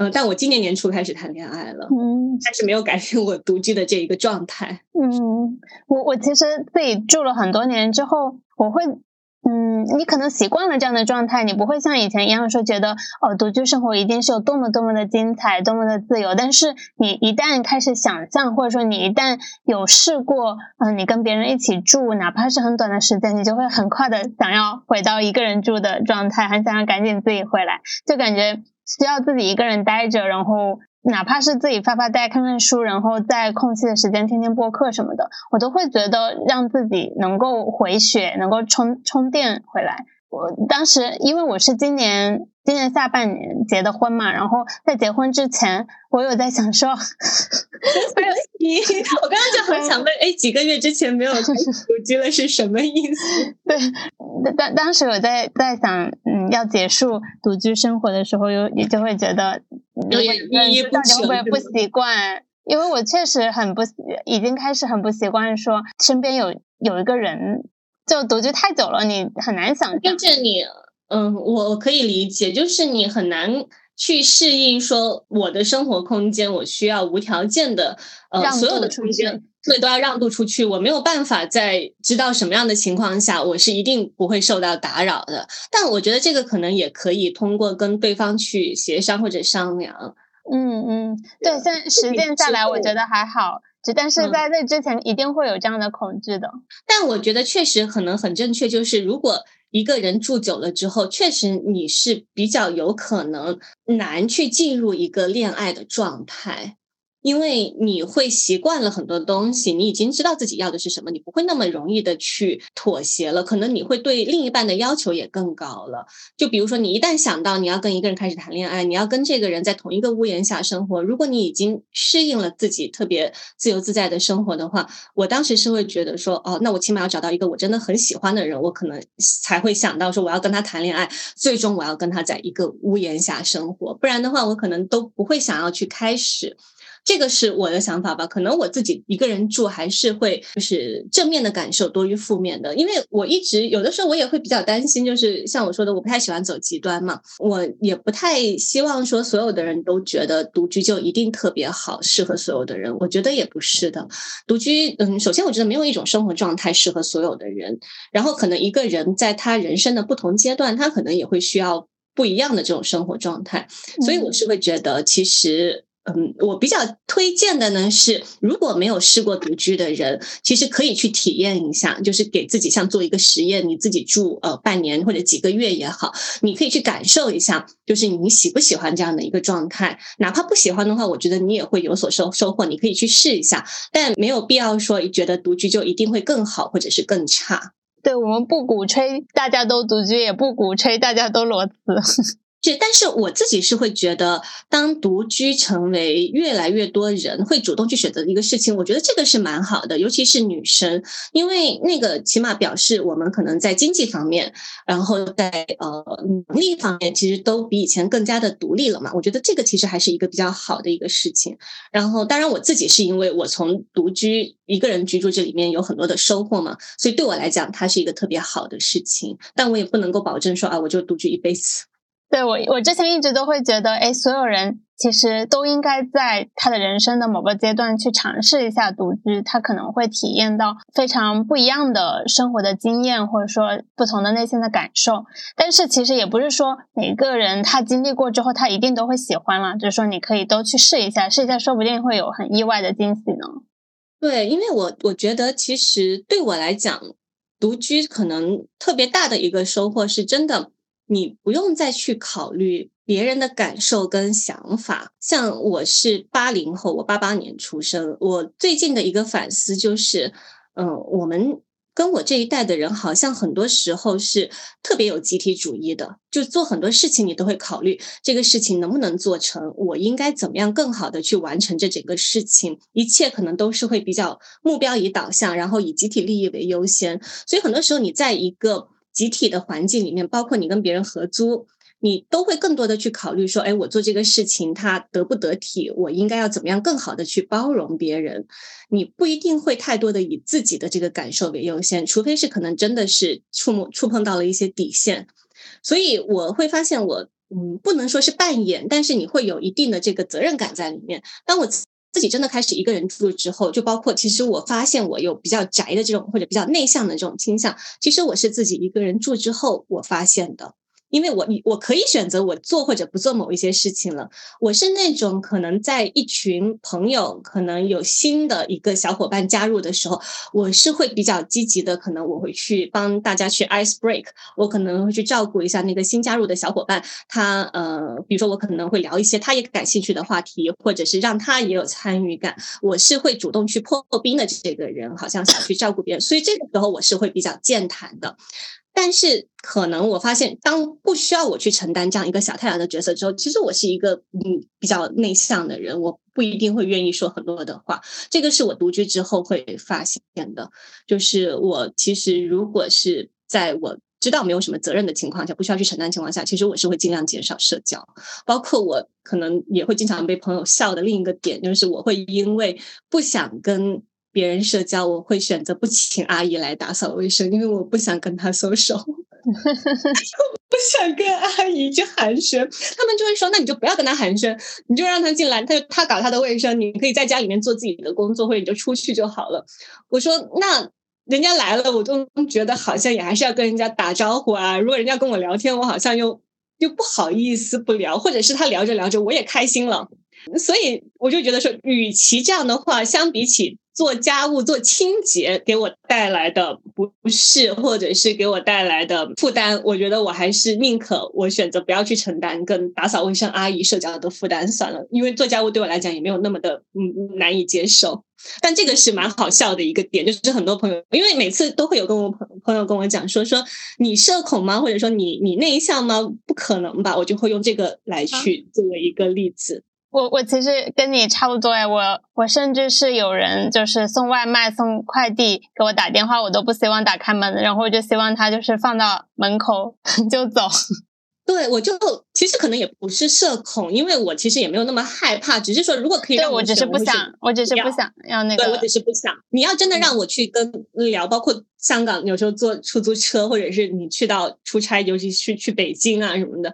嗯，但我今年年初开始谈恋爱了，嗯，但是没有改变我独居的这一个状态。嗯，我我其实自己住了很多年之后，我会，嗯，你可能习惯了这样的状态，你不会像以前一样说觉得哦，独居生活一定是有多么多么的精彩，多么的自由。但是你一旦开始想象，或者说你一旦有试过，嗯，你跟别人一起住，哪怕是很短的时间，你就会很快的想要回到一个人住的状态，很想要赶紧自己回来，就感觉。需要自己一个人待着，然后哪怕是自己发发呆、看看书，然后在空隙的时间听听播客什么的，我都会觉得让自己能够回血，能够充充电回来。我当时因为我是今年今年下半年结的婚嘛，然后在结婚之前，我有在想说，你 我刚刚就很想问，哎，几个月之前没有独居了是什么意思？对，当当时我在在想，嗯，要结束独居生活的时候，有你就会觉得有点依依不舍，会不习惯，因为我确实很不已经开始很不习惯，说身边有有一个人。就独居太久了，你很难想象。跟着你，嗯，我可以理解，就是你很难去适应，说我的生活空间我需要无条件的，呃，所有的空间对都要让渡出去，我没有办法在知道什么样的情况下，我是一定不会受到打扰的。但我觉得这个可能也可以通过跟对方去协商或者商量。嗯嗯，对，现在实践下来，我觉得还好。但是在那之前一定会有这样的恐惧的，但我觉得确实可能很正确，就是如果一个人住久了之后，确实你是比较有可能难去进入一个恋爱的状态。因为你会习惯了很多东西，你已经知道自己要的是什么，你不会那么容易的去妥协了。可能你会对另一半的要求也更高了。就比如说，你一旦想到你要跟一个人开始谈恋爱，你要跟这个人在同一个屋檐下生活，如果你已经适应了自己特别自由自在的生活的话，我当时是会觉得说，哦，那我起码要找到一个我真的很喜欢的人，我可能才会想到说我要跟他谈恋爱，最终我要跟他在一个屋檐下生活。不然的话，我可能都不会想要去开始。这个是我的想法吧，可能我自己一个人住还是会就是正面的感受多于负面的，因为我一直有的时候我也会比较担心，就是像我说的，我不太喜欢走极端嘛，我也不太希望说所有的人都觉得独居就一定特别好，适合所有的人，我觉得也不是的。独居，嗯，首先我觉得没有一种生活状态适合所有的人，然后可能一个人在他人生的不同阶段，他可能也会需要不一样的这种生活状态，所以我是会觉得其实。嗯，我比较推荐的呢是，如果没有试过独居的人，其实可以去体验一下，就是给自己像做一个实验，你自己住呃半年或者几个月也好，你可以去感受一下，就是你喜不喜欢这样的一个状态。哪怕不喜欢的话，我觉得你也会有所收收获。你可以去试一下，但没有必要说觉得独居就一定会更好或者是更差。对我们不鼓吹大家都独居，也不鼓吹大家都裸辞。是，但是我自己是会觉得，当独居成为越来越多人会主动去选择的一个事情，我觉得这个是蛮好的，尤其是女生，因为那个起码表示我们可能在经济方面，然后在呃能力方面，其实都比以前更加的独立了嘛。我觉得这个其实还是一个比较好的一个事情。然后，当然我自己是因为我从独居一个人居住这里面有很多的收获嘛，所以对我来讲，它是一个特别好的事情。但我也不能够保证说啊，我就独居一辈子。对我，我之前一直都会觉得，哎，所有人其实都应该在他的人生的某个阶段去尝试一下独居，他可能会体验到非常不一样的生活的经验，或者说不同的内心的感受。但是其实也不是说每个人他经历过之后，他一定都会喜欢了，就是说你可以都去试一下，试一下，说不定会有很意外的惊喜呢。对，因为我我觉得其实对我来讲，独居可能特别大的一个收获是真的。你不用再去考虑别人的感受跟想法。像我是八零后，我八八年出生。我最近的一个反思就是，嗯，我们跟我这一代的人，好像很多时候是特别有集体主义的，就做很多事情，你都会考虑这个事情能不能做成，我应该怎么样更好的去完成这整个事情。一切可能都是会比较目标以导向，然后以集体利益为优先。所以很多时候你在一个。集体的环境里面，包括你跟别人合租，你都会更多的去考虑说，哎，我做这个事情它得不得体，我应该要怎么样更好的去包容别人。你不一定会太多的以自己的这个感受为优先，除非是可能真的是触摸触碰到了一些底线。所以我会发现，我嗯，不能说是扮演，但是你会有一定的这个责任感在里面。当我。自己真的开始一个人住之后，就包括其实我发现我有比较宅的这种或者比较内向的这种倾向，其实我是自己一个人住之后我发现的。因为我你我可以选择我做或者不做某一些事情了。我是那种可能在一群朋友可能有新的一个小伙伴加入的时候，我是会比较积极的，可能我会去帮大家去 ice break，我可能会去照顾一下那个新加入的小伙伴。他呃，比如说我可能会聊一些他也感兴趣的话题，或者是让他也有参与感。我是会主动去破冰的这个人，好像想去照顾别人，所以这个时候我是会比较健谈的。但是可能我发现，当不需要我去承担这样一个小太阳的角色之后，其实我是一个嗯比较内向的人，我不一定会愿意说很多的话。这个是我独居之后会发现的，就是我其实如果是在我知道没有什么责任的情况下，不需要去承担情况下，其实我是会尽量减少社交。包括我可能也会经常被朋友笑的另一个点，就是我会因为不想跟。别人社交，我会选择不请阿姨来打扫卫生，因为我不想跟她收手，不想跟阿姨去寒暄。他们就会说：“那你就不要跟他寒暄，你就让他进来，他就他搞他的卫生，你可以在家里面做自己的工作，或者你就出去就好了。”我说：“那人家来了，我都觉得好像也还是要跟人家打招呼啊。如果人家跟我聊天，我好像又又不好意思不聊，或者是他聊着聊着我也开心了，所以我就觉得说，与其这样的话，相比起。”做家务、做清洁给我带来的不适，或者是给我带来的负担，我觉得我还是宁可我选择不要去承担跟打扫卫生阿姨社交的负担算了，因为做家务对我来讲也没有那么的嗯难以接受。但这个是蛮好笑的一个点，就是很多朋友，因为每次都会有跟我朋朋友跟我讲说说你社恐吗？或者说你你内向吗？不可能吧？我就会用这个来去作为一个例子。我我其实跟你差不多哎，我我甚至是有人就是送外卖送快递给我打电话，我都不希望打开门，然后我就希望他就是放到门口 就走。对，我就其实可能也不是社恐，因为我其实也没有那么害怕，只是说如果可以让我，只是不想，我只是不想要那个，对我只是不想。你要真的让我去跟聊，包括香港有时候坐出租车，或者是你去到出差，尤其是去北京啊什么的。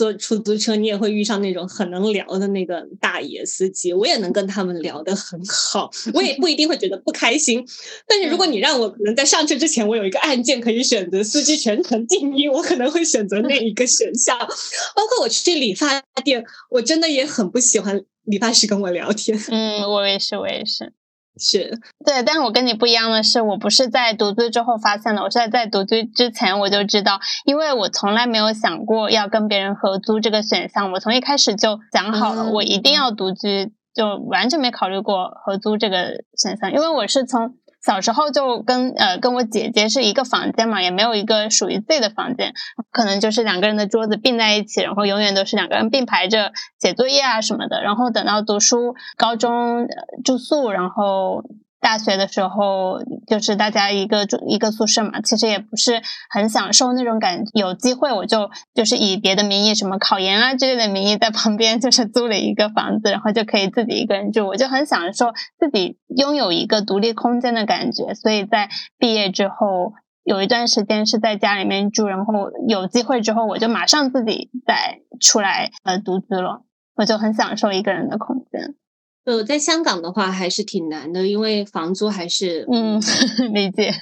坐出租车，你也会遇上那种很能聊的那个大爷司机，我也能跟他们聊得很好，我也不一定会觉得不开心。但是如果你让我可能在上车之前，我有一个按键可以选择司机全程静音，我可能会选择那一个选项。包括我去理发店，我真的也很不喜欢理发师跟我聊天。嗯，我也是，我也是。是。对，但是我跟你不一样的是，我不是在独居之后发现的，我是在在独居之前我就知道，因为我从来没有想过要跟别人合租这个选项，我从一开始就讲好了，我一定要独居，就完全没考虑过合租这个选项，因为我是从。小时候就跟呃跟我姐姐是一个房间嘛，也没有一个属于自己的房间，可能就是两个人的桌子并在一起，然后永远都是两个人并排着写作业啊什么的。然后等到读书，高中住宿，然后。大学的时候，就是大家一个住一个宿舍嘛，其实也不是很享受那种感。有机会我就就是以别的名义，什么考研啊之类的名义，在旁边就是租了一个房子，然后就可以自己一个人住。我就很享受自己拥有一个独立空间的感觉。所以在毕业之后，有一段时间是在家里面住，然后有机会之后，我就马上自己再出来呃独居了。我就很享受一个人的空间。呃，在香港的话还是挺难的，因为房租还是嗯，理解。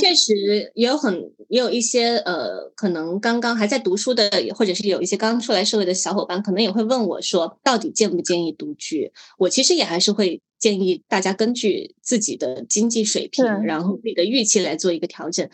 确实也有很也有一些呃，可能刚刚还在读书的，或者是有一些刚出来社会的小伙伴，可能也会问我说，到底建不建议独居？我其实也还是会建议大家根据自己的经济水平，然后自己的预期来做一个调整。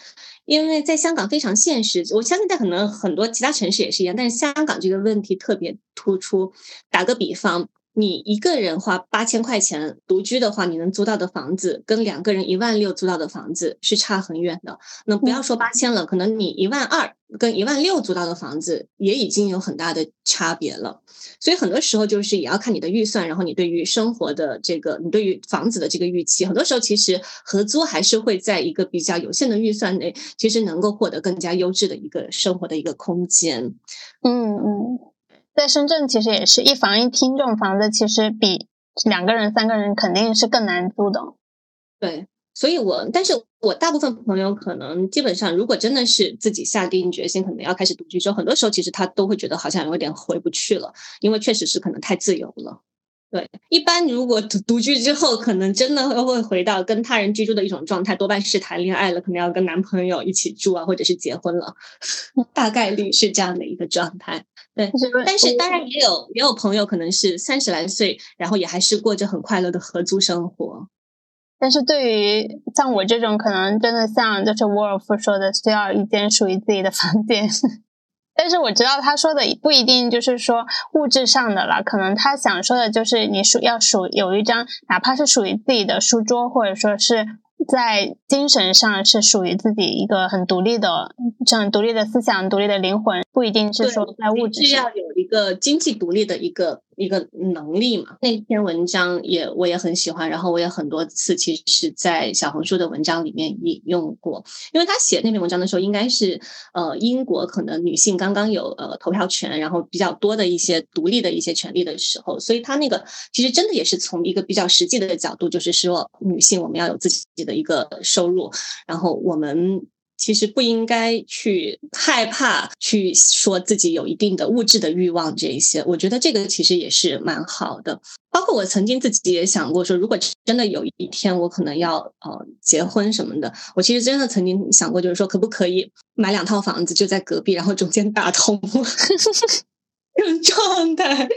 因为在香港非常现实，我相信在可能很多其他城市也是一样，但是香港这个问题特别突出。打个比方。你一个人花八千块钱独居的话，你能租到的房子跟两个人一万六租到的房子是差很远的。那不要说八千了，可能你一万二跟一万六租到的房子也已经有很大的差别了。所以很多时候就是也要看你的预算，然后你对于生活的这个，你对于房子的这个预期。很多时候其实合租还是会在一个比较有限的预算内，其实能够获得更加优质的一个生活的一个空间。嗯嗯。在深圳，其实也是一房一厅这种房子，其实比两个人、三个人肯定是更难租的。对，所以我，但是我大部分朋友可能基本上，如果真的是自己下定决心，可能要开始独居之后，很多时候其实他都会觉得好像有点回不去了，因为确实是可能太自由了。对，一般如果独 独居之后，可能真的会回到跟他人居住的一种状态，多半是谈恋爱了，可能要跟男朋友一起住啊，或者是结婚了，大概率是这样的一个状态。对，但是当然也有也有朋友可能是三十来岁，然后也还是过着很快乐的合租生活。但是对于像我这种，可能真的像就是沃尔夫说的，需要一间属于自己的房间。但是我知道他说的不一定就是说物质上的了，可能他想说的就是你属要属有一张哪怕是属于自己的书桌，或者说是在精神上是属于自己一个很独立的这样独立的思想、独立的灵魂，不一定是说在物质上有一个经济独立的一个。一个能力嘛，那篇文章也我也很喜欢，然后我也很多次其实是在小红书的文章里面引用过，因为他写那篇文章的时候，应该是呃英国可能女性刚刚有呃投票权，然后比较多的一些独立的一些权利的时候，所以他那个其实真的也是从一个比较实际的角度，就是说女性我们要有自己的一个收入，然后我们。其实不应该去害怕去说自己有一定的物质的欲望，这一些，我觉得这个其实也是蛮好的。包括我曾经自己也想过说，如果真的有一天我可能要呃结婚什么的，我其实真的曾经想过，就是说可不可以买两套房子就在隔壁，然后中间打通。这 种状态，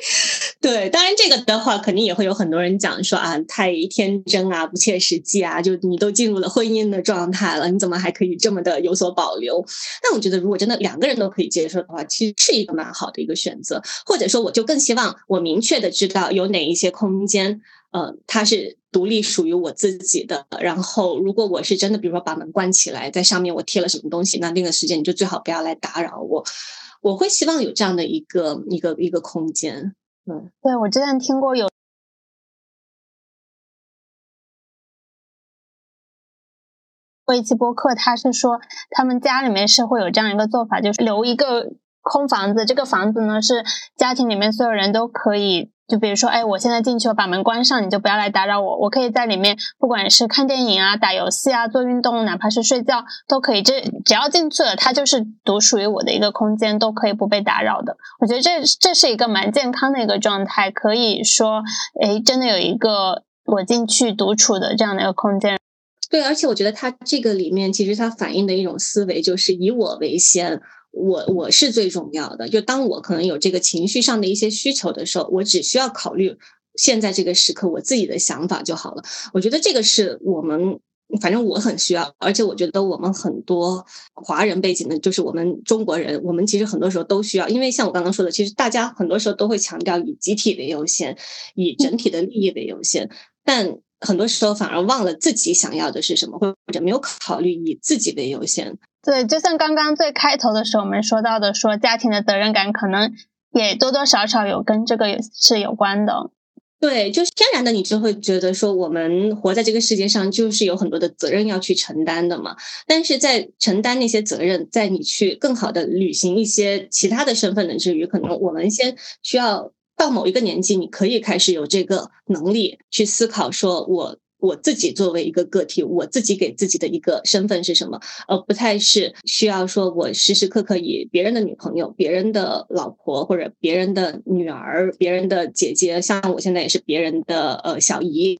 对，当然这个的话，肯定也会有很多人讲说啊，太天真啊，不切实际啊，就你都进入了婚姻的状态了，你怎么还可以这么的有所保留？但我觉得，如果真的两个人都可以接受的话，其实是一个蛮好的一个选择。或者说，我就更希望我明确的知道有哪一些空间，呃，它是独立属于我自己的。然后，如果我是真的，比如说把门关起来，在上面我贴了什么东西，那那个时间你就最好不要来打扰我。我会希望有这样的一个一个一个空间，嗯，对我之前听过有过一期播客，他是说他们家里面是会有这样一个做法，就是留一个空房子，这个房子呢是家庭里面所有人都可以。就比如说，哎，我现在进去，我把门关上，你就不要来打扰我。我可以在里面，不管是看电影啊、打游戏啊、做运动，哪怕是睡觉都可以。这只要进去了，它就是独属于我的一个空间，都可以不被打扰的。我觉得这这是一个蛮健康的一个状态，可以说，哎，真的有一个我进去独处的这样的一个空间。对，而且我觉得它这个里面其实它反映的一种思维就是以我为先。我我是最重要的，就当我可能有这个情绪上的一些需求的时候，我只需要考虑现在这个时刻我自己的想法就好了。我觉得这个是我们，反正我很需要，而且我觉得我们很多华人背景的，就是我们中国人，我们其实很多时候都需要，因为像我刚刚说的，其实大家很多时候都会强调以集体为优先，以整体的利益为优先，但很多时候反而忘了自己想要的是什么，或者没有考虑以自己为优先。对，就像刚刚最开头的时候我们说到的，说家庭的责任感可能也多多少少有跟这个是有关的。对，就是天然的，你就会觉得说，我们活在这个世界上，就是有很多的责任要去承担的嘛。但是在承担那些责任，在你去更好的履行一些其他的身份的之余，可能我们先需要到某一个年纪，你可以开始有这个能力去思考，说我。我自己作为一个个体，我自己给自己的一个身份是什么？而不太是需要说我时时刻刻以别人的女朋友、别人的老婆或者别人的女儿、别人的姐姐，像我现在也是别人的呃小姨，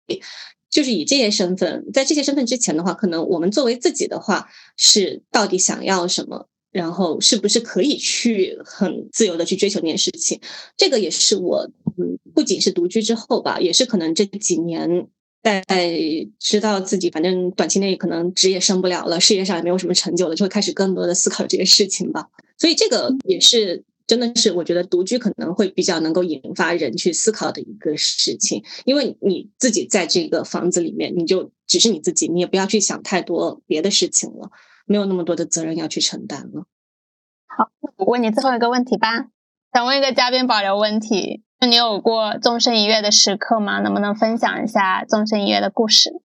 就是以这些身份，在这些身份之前的话，可能我们作为自己的话，是到底想要什么，然后是不是可以去很自由的去追求那件事情？这个也是我嗯，不仅是独居之后吧，也是可能这几年。在知道自己反正短期内可能职业升不了了，事业上也没有什么成就了，就会开始更多的思考这些事情吧。所以这个也是真的是我觉得独居可能会比较能够引发人去思考的一个事情，因为你自己在这个房子里面，你就只是你自己，你也不要去想太多别的事情了，没有那么多的责任要去承担了。好，我问你最后一个问题吧，想问一个嘉宾保留问题。那你有过纵身一跃的时刻吗？能不能分享一下纵身一跃的故事？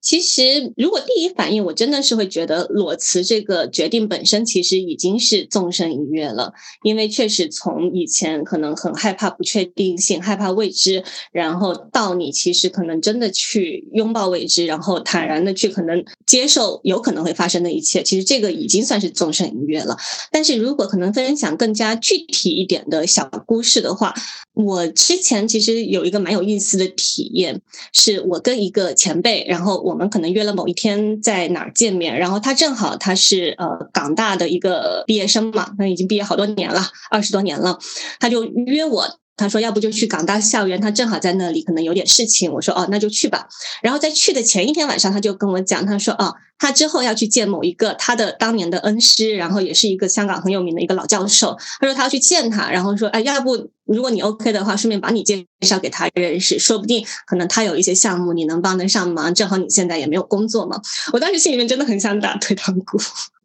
其实，如果第一反应，我真的是会觉得裸辞这个决定本身其实已经是纵身一跃了，因为确实从以前可能很害怕不确定性、害怕未知，然后到你其实可能真的去拥抱未知，然后坦然的去可能接受有可能会发生的一切，其实这个已经算是纵身一跃了。但是如果可能分享更加具体一点的小故事的话，我之前其实有一个蛮有意思的体验，是我跟一个前辈，然后我。们可能约了某一天在哪儿见面，然后他正好他是呃港大的一个毕业生嘛，那已经毕业好多年了，二十多年了，他就约我。他说：“要不就去港大校园，他正好在那里，可能有点事情。”我说：“哦，那就去吧。”然后在去的前一天晚上，他就跟我讲，他说：“哦，他之后要去见某一个他的当年的恩师，然后也是一个香港很有名的一个老教授。他说他要去见他，然后说：‘哎，要不如果你 OK 的话，顺便把你介绍给他认识，说不定可能他有一些项目你能帮得上忙。正好你现在也没有工作嘛。’我当时心里面真的很想打退堂鼓。”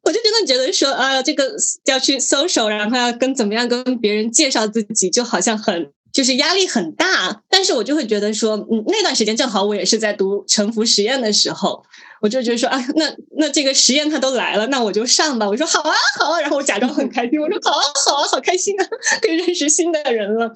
我就真的觉得说，啊，这个要去搜手，然后要跟怎么样跟别人介绍自己，就好像很就是压力很大。但是我就会觉得说，嗯，那段时间正好我也是在读沉浮实验的时候，我就觉得说，啊，那那这个实验他都来了，那我就上吧。我说好啊，好啊，然后我假装很开心，我说好啊，好啊，好开心啊，可以认识新的人了。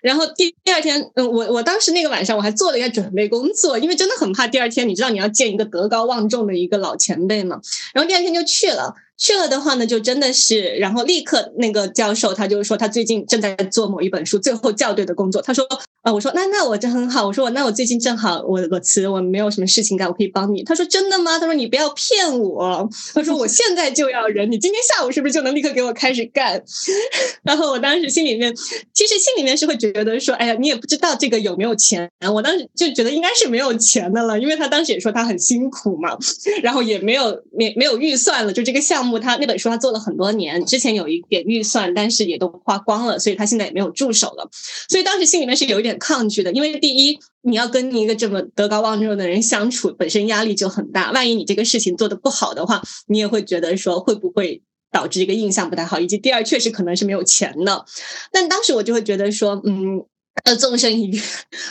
然后第第二天，嗯，我我当时那个晚上我还做了一下准备工作，因为真的很怕第二天，你知道你要见一个德高望重的一个老前辈嘛。然后第二天就去了，去了的话呢，就真的是，然后立刻那个教授他就说他最近正在做某一本书最后校对的工作，他说。啊，我说那那我这很好。我说我那我最近正好我我辞我没有什么事情干，我可以帮你。他说真的吗？他说你不要骗我。他说我现在就要人，你今天下午是不是就能立刻给我开始干？然后我当时心里面其实心里面是会觉得说，哎呀，你也不知道这个有没有钱。我当时就觉得应该是没有钱的了，因为他当时也说他很辛苦嘛，然后也没有没没有预算了。就这个项目，他那本书他做了很多年，之前有一点预算，但是也都花光了，所以他现在也没有助手了。所以当时心里面是有一点。抗拒的，因为第一，你要跟一个这么德高望重的人相处，本身压力就很大。万一你这个事情做的不好的话，你也会觉得说会不会导致一个印象不太好。以及第二，确实可能是没有钱的。但当时我就会觉得说，嗯，呃，纵身一跃，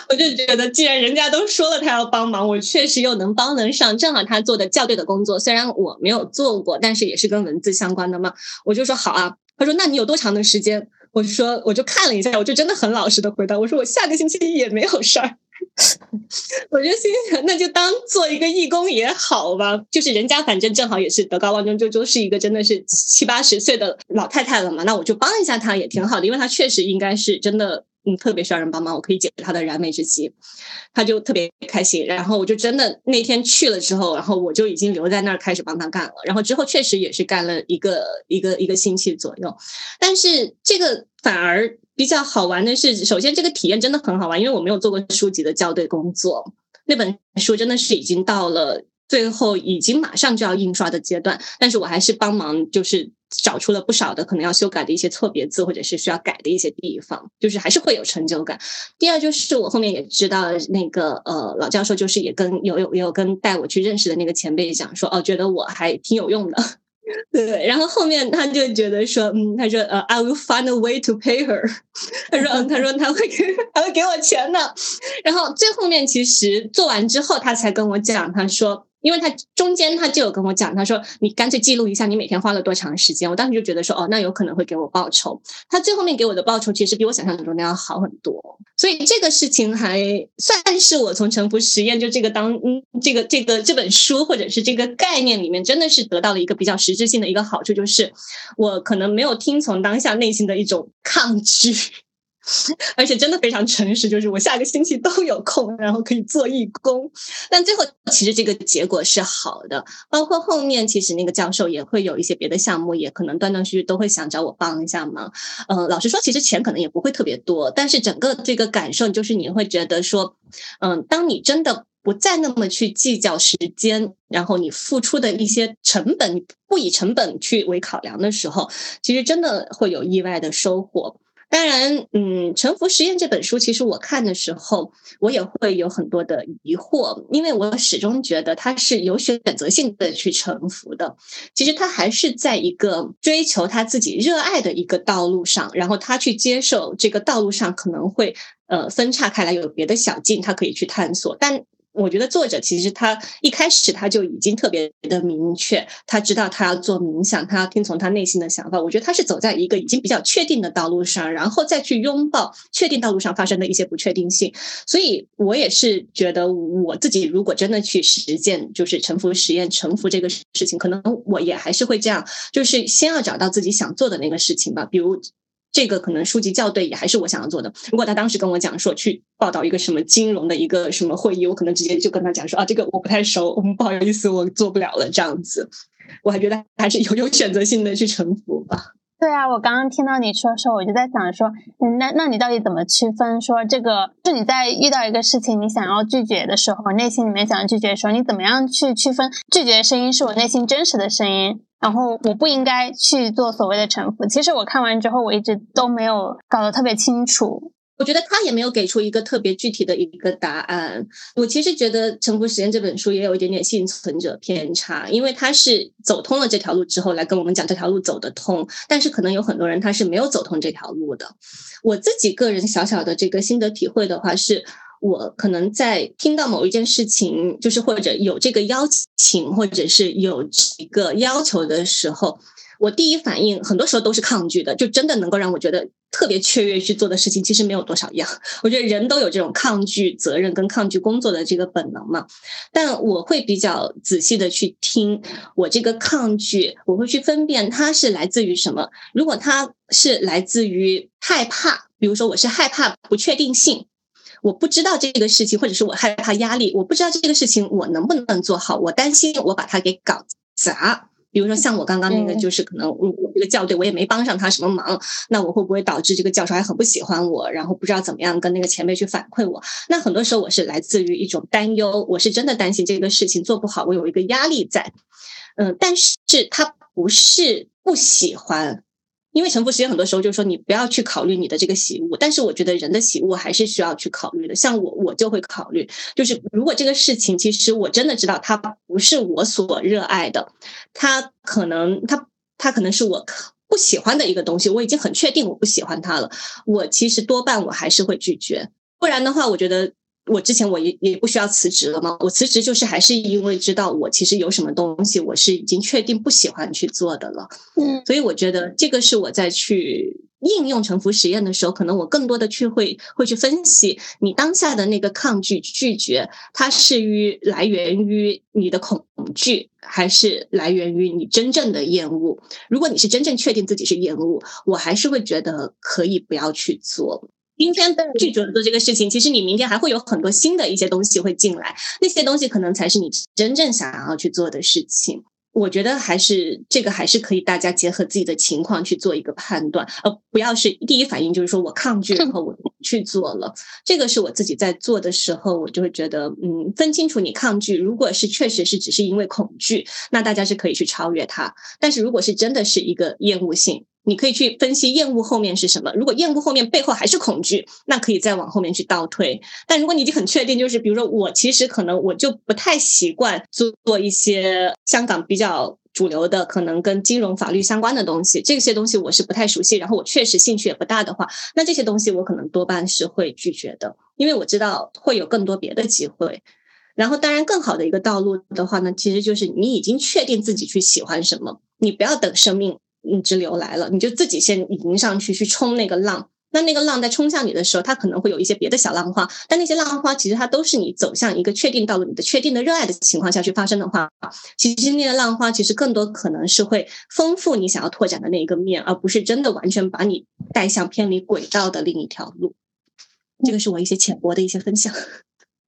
我就觉得既然人家都说了他要帮忙，我确实又能帮得上。正好他做的校对的工作，虽然我没有做过，但是也是跟文字相关的嘛，我就说好啊。他说：“那你有多长的时间？”我就说：“我就看了一下，我就真的很老实的回答，我说我下个星期也没有事儿。我就心想，那就当做一个义工也好吧。就是人家反正正好也是德高望重，就就是一个真的是七八十岁的老太太了嘛，那我就帮一下她也挺好的，因为她确实应该是真的。”嗯，特别需要人帮忙，我可以解决他的燃眉之急，他就特别开心。然后我就真的那天去了之后，然后我就已经留在那儿开始帮他干了。然后之后确实也是干了一个一个一个星期左右。但是这个反而比较好玩的是，首先这个体验真的很好玩，因为我没有做过书籍的校对工作。那本书真的是已经到了最后，已经马上就要印刷的阶段，但是我还是帮忙，就是。找出了不少的可能要修改的一些错别字，或者是需要改的一些地方，就是还是会有成就感。第二就是我后面也知道那个呃老教授就是也跟有有也有跟带我去认识的那个前辈讲说哦，觉得我还挺有用的，对。然后后面他就觉得说嗯，他说呃，I will find a way to pay her。他说嗯，他说他会给他会给我钱的。然后最后面其实做完之后，他才跟我讲，他说。因为他中间他就有跟我讲，他说你干脆记录一下你每天花了多长时间。我当时就觉得说，哦，那有可能会给我报酬。他最后面给我的报酬其实比我想象中的要好很多，所以这个事情还算是我从沉浮实验就这个当这个这个这本书或者是这个概念里面，真的是得到了一个比较实质性的一个好处，就是我可能没有听从当下内心的一种抗拒。而且真的非常诚实，就是我下个星期都有空，然后可以做义工。但最后其实这个结果是好的，包括后面其实那个教授也会有一些别的项目，也可能断断续续都会想找我帮一下忙。嗯，老实说，其实钱可能也不会特别多，但是整个这个感受就是你会觉得说，嗯，当你真的不再那么去计较时间，然后你付出的一些成本不以成本去为考量的时候，其实真的会有意外的收获。当然，嗯，《沉浮实验》这本书，其实我看的时候，我也会有很多的疑惑，因为我始终觉得他是有选择性的去沉浮的。其实他还是在一个追求他自己热爱的一个道路上，然后他去接受这个道路上可能会呃分叉开来，有别的小径，他可以去探索，但。我觉得作者其实他一开始他就已经特别的明确，他知道他要做冥想，他要听从他内心的想法。我觉得他是走在一个已经比较确定的道路上，然后再去拥抱确定道路上发生的一些不确定性。所以我也是觉得，我自己如果真的去实践，就是沉浮实验、沉浮这个事情，可能我也还是会这样，就是先要找到自己想做的那个事情吧，比如。这个可能书籍校对也还是我想要做的。如果他当时跟我讲说去报道一个什么金融的一个什么会议，我可能直接就跟他讲说啊，这个我不太熟，不好意思，我做不了了。这样子，我还觉得还是有有选择性的去臣服吧。对啊，我刚刚听到你说的时候，我就在想说，那那你到底怎么区分说这个？就你在遇到一个事情你想要拒绝的时候，内心里面想要拒绝的时候，你怎么样去区分拒绝的声音是我内心真实的声音？然后我不应该去做所谓的臣服。其实我看完之后，我一直都没有搞得特别清楚。我觉得他也没有给出一个特别具体的一个答案。我其实觉得《沉浮实验》这本书也有一点点幸存者偏差，因为他是走通了这条路之后来跟我们讲这条路走得通，但是可能有很多人他是没有走通这条路的。我自己个人小小的这个心得体会的话是。我可能在听到某一件事情，就是或者有这个邀请，或者是有一个要求的时候，我第一反应很多时候都是抗拒的。就真的能够让我觉得特别雀跃去做的事情，其实没有多少样。我觉得人都有这种抗拒责任跟抗拒工作的这个本能嘛。但我会比较仔细的去听我这个抗拒，我会去分辨它是来自于什么。如果它是来自于害怕，比如说我是害怕不确定性。我不知道这个事情，或者是我害怕压力，我不知道这个事情我能不能做好，我担心我把它给搞砸。比如说像我刚刚那个，就是可能我这个校对我也没帮上他什么忙，那我会不会导致这个教授还很不喜欢我，然后不知道怎么样跟那个前辈去反馈我？那很多时候我是来自于一种担忧，我是真的担心这个事情做不好，我有一个压力在。嗯，但是他不是不喜欢。因为沉浮实验很多时候就是说你不要去考虑你的这个喜恶，但是我觉得人的喜恶还是需要去考虑的。像我，我就会考虑，就是如果这个事情其实我真的知道它不是我所热爱的，它可能它它可能是我不喜欢的一个东西，我已经很确定我不喜欢它了，我其实多半我还是会拒绝。不然的话，我觉得我之前我也也不需要辞职了嘛？我辞职就是还是因为知道我其实有什么东西我是已经确定不喜欢去做的了。嗯，所以我觉得这个是我在去应用沉浮实验的时候，可能我更多的去会会去分析你当下的那个抗拒拒绝，它是于来源于你的恐惧，还是来源于你真正的厌恶？如果你是真正确定自己是厌恶，我还是会觉得可以不要去做。今天拒绝做这个事情，其实你明天还会有很多新的一些东西会进来，那些东西可能才是你真正想要去做的事情。我觉得还是这个还是可以，大家结合自己的情况去做一个判断，而不要是第一反应就是说我抗拒，然后我去做了。这个是我自己在做的时候，我就会觉得，嗯，分清楚你抗拒，如果是确实是只是因为恐惧，那大家是可以去超越它；但是如果是真的是一个厌恶性。你可以去分析厌恶后面是什么。如果厌恶后面背后还是恐惧，那可以再往后面去倒推。但如果你已经很确定，就是比如说我其实可能我就不太习惯做做一些香港比较主流的，可能跟金融法律相关的东西，这些东西我是不太熟悉，然后我确实兴趣也不大的话，那这些东西我可能多半是会拒绝的，因为我知道会有更多别的机会。然后当然更好的一个道路的话呢，其实就是你已经确定自己去喜欢什么，你不要等生命。嗯，直流来了，你就自己先迎上去，去冲那个浪。那那个浪在冲向你的时候，它可能会有一些别的小浪花，但那些浪花其实它都是你走向一个确定道路、你的确定的热爱的情况下去发生的话，其实那个浪花其实更多可能是会丰富你想要拓展的那一个面，而不是真的完全把你带向偏离轨道的另一条路。这个是我一些浅薄的一些分享。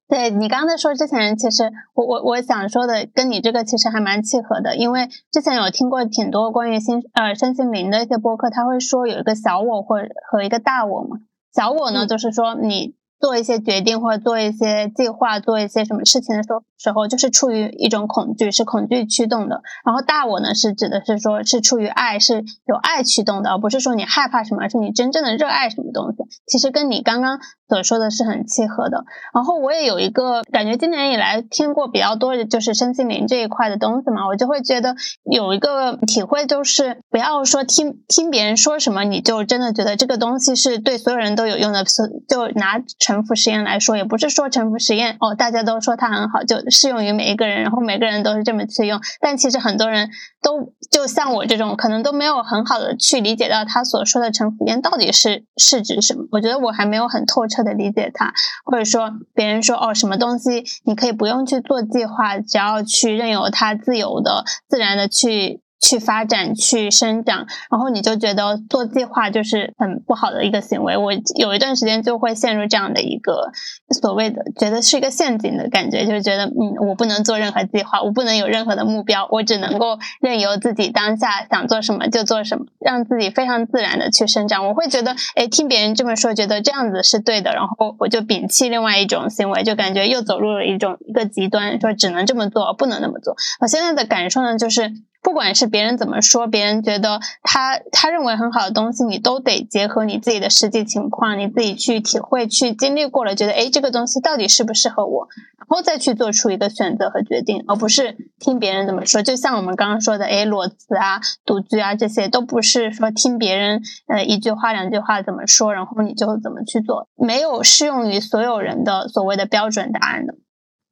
对你刚才说之前，其实我我我想说的跟你这个其实还蛮契合的，因为之前有听过挺多关于心呃身心灵的一些播客，他会说有一个小我或和一个大我嘛。小我呢，就是说你做一些决定或者做一些计划、做一些什么事情的时候。时候就是出于一种恐惧，是恐惧驱动的。然后大我呢，是指的是说，是出于爱，是有爱驱动的，而不是说你害怕什么，而是你真正的热爱什么东西。其实跟你刚刚所说的是很契合的。然后我也有一个感觉，今年以来听过比较多的就是身心灵这一块的东西嘛，我就会觉得有一个体会，就是不要说听听别人说什么，你就真的觉得这个东西是对所有人都有用的。就拿沉浮实验来说，也不是说沉浮实验哦，大家都说它很好就。适用于每一个人，然后每个人都是这么去用，但其实很多人都就像我这种，可能都没有很好的去理解到他所说的沉浮验到底是是指什么。我觉得我还没有很透彻的理解他，或者说别人说哦，什么东西你可以不用去做计划，只要去任由他自由的、自然的去。去发展、去生长，然后你就觉得做计划就是很不好的一个行为。我有一段时间就会陷入这样的一个所谓的觉得是一个陷阱的感觉，就是觉得嗯，我不能做任何计划，我不能有任何的目标，我只能够任由自己当下想做什么就做什么，让自己非常自然的去生长。我会觉得，哎，听别人这么说，觉得这样子是对的，然后我就摒弃另外一种行为，就感觉又走入了一种一个极端，说只能这么做，不能那么做。我现在的感受呢，就是。不管是别人怎么说，别人觉得他他认为很好的东西，你都得结合你自己的实际情况，你自己去体会、去经历过了，觉得哎，这个东西到底适不适合我，然后再去做出一个选择和决定，而不是听别人怎么说。就像我们刚刚说的，哎，裸辞啊、独居啊，这些都不是说听别人呃一句话、两句话怎么说，然后你就怎么去做，没有适用于所有人的所谓的标准答案的。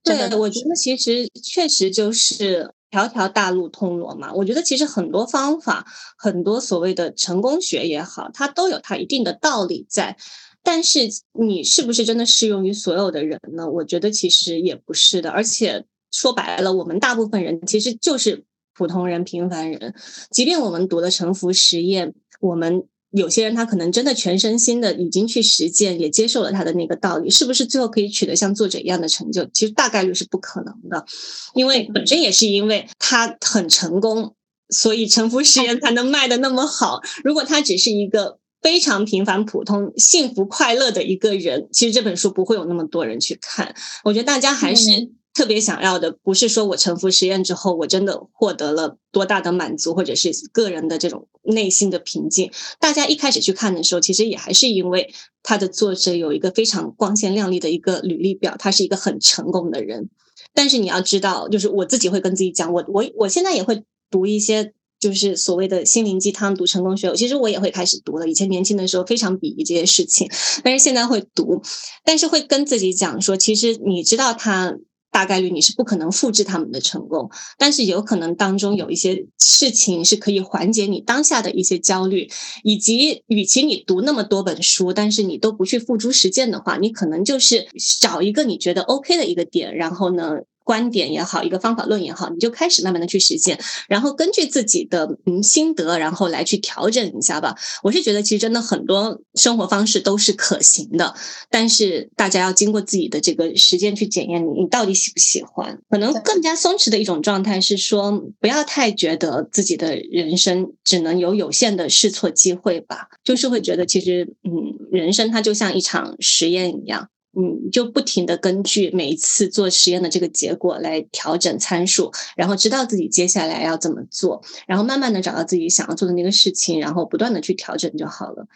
对，我觉得其实确实就是。条条大路通罗马，我觉得其实很多方法，很多所谓的成功学也好，它都有它一定的道理在。但是你是不是真的适用于所有的人呢？我觉得其实也不是的。而且说白了，我们大部分人其实就是普通人、平凡人。即便我们读了沉浮实验，我们。有些人他可能真的全身心的已经去实践，也接受了他的那个道理，是不是最后可以取得像作者一样的成就？其实大概率是不可能的，因为本身也是因为他很成功，所以沉浮实验才能卖的那么好。如果他只是一个非常平凡、普通、幸福、快乐的一个人，其实这本书不会有那么多人去看。我觉得大家还是。特别想要的不是说我沉浮实验之后我真的获得了多大的满足，或者是个人的这种内心的平静。大家一开始去看的时候，其实也还是因为他的作者有一个非常光鲜亮丽的一个履历表，他是一个很成功的人。但是你要知道，就是我自己会跟自己讲，我我我现在也会读一些就是所谓的心灵鸡汤，读成功学。其实我也会开始读了，以前年轻的时候非常鄙夷这些事情，但是现在会读，但是会跟自己讲说，其实你知道他。大概率你是不可能复制他们的成功，但是有可能当中有一些事情是可以缓解你当下的一些焦虑，以及与其你读那么多本书，但是你都不去付诸实践的话，你可能就是找一个你觉得 OK 的一个点，然后呢。观点也好，一个方法论也好，你就开始慢慢的去实践，然后根据自己的嗯心得，然后来去调整一下吧。我是觉得其实真的很多生活方式都是可行的，但是大家要经过自己的这个时间去检验你，你到底喜不喜欢。可能更加松弛的一种状态是说，不要太觉得自己的人生只能有有限的试错机会吧，就是会觉得其实嗯，人生它就像一场实验一样。嗯，就不停的根据每一次做实验的这个结果来调整参数，然后知道自己接下来要怎么做，然后慢慢的找到自己想要做的那个事情，然后不断的去调整就好了。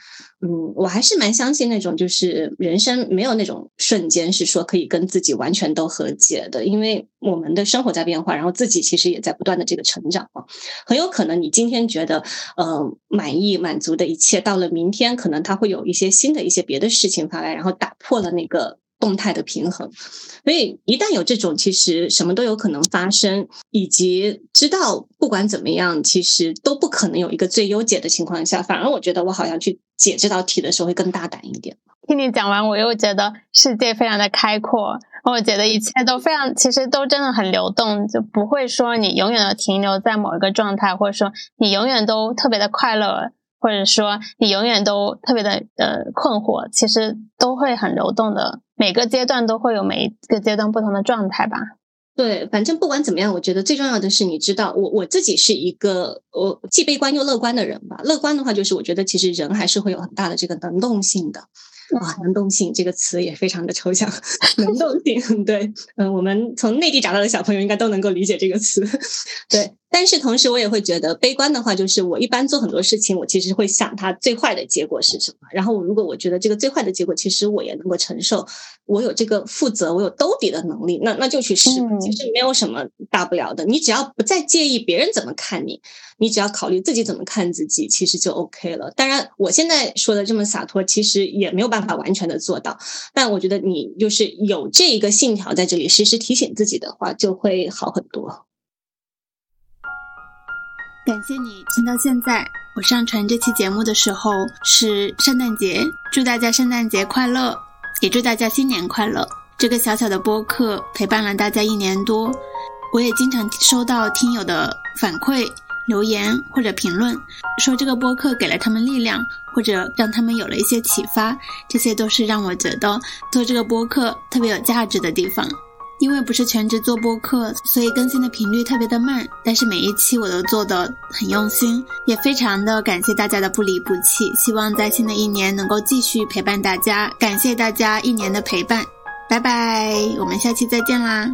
嗯，我还是蛮相信那种，就是人生没有那种瞬间是说可以跟自己完全都和解的，因为我们的生活在变化，然后自己其实也在不断的这个成长嘛。很有可能你今天觉得呃满意满足的一切，到了明天可能它会有一些新的一些别的事情发来，然后打破了那个。动态的平衡，所以一旦有这种，其实什么都有可能发生，以及知道不管怎么样，其实都不可能有一个最优解的情况下，反而我觉得我好像去解这道题的时候会更大胆一点。听你讲完，我又觉得世界非常的开阔，我觉得一切都非常，其实都真的很流动，就不会说你永远的停留在某一个状态，或者说你永远都特别的快乐。或者说你永远都特别的呃困惑，其实都会很流动的，每个阶段都会有每一个阶段不同的状态吧。对，反正不管怎么样，我觉得最重要的是你知道，我我自己是一个我既悲观又乐观的人吧。乐观的话，就是我觉得其实人还是会有很大的这个能动性的。啊，能动性这个词也非常的抽象。能动性，对，嗯，我们从内地长大的小朋友应该都能够理解这个词。对，但是同时我也会觉得悲观的话，就是我一般做很多事情，我其实会想它最坏的结果是什么。然后，如果我觉得这个最坏的结果，其实我也能够承受，我有这个负责，我有兜底的能力，那那就去试。其实没有什么大不了的，你只要不再介意别人怎么看你，你只要考虑自己怎么看自己，其实就 OK 了。当然，我现在说的这么洒脱，其实也没有办法。完全的做到，但我觉得你就是有这一个信条在这里，时时提醒自己的话，就会好很多。感谢你听到现在。我上传这期节目的时候是圣诞节，祝大家圣诞节快乐，也祝大家新年快乐。这个小小的播客陪伴了大家一年多，我也经常收到听友的反馈。留言或者评论，说这个播客给了他们力量，或者让他们有了一些启发，这些都是让我觉得做这个播客特别有价值的地方。因为不是全职做播客，所以更新的频率特别的慢，但是每一期我都做的很用心，也非常的感谢大家的不离不弃。希望在新的一年能够继续陪伴大家，感谢大家一年的陪伴，拜拜，我们下期再见啦。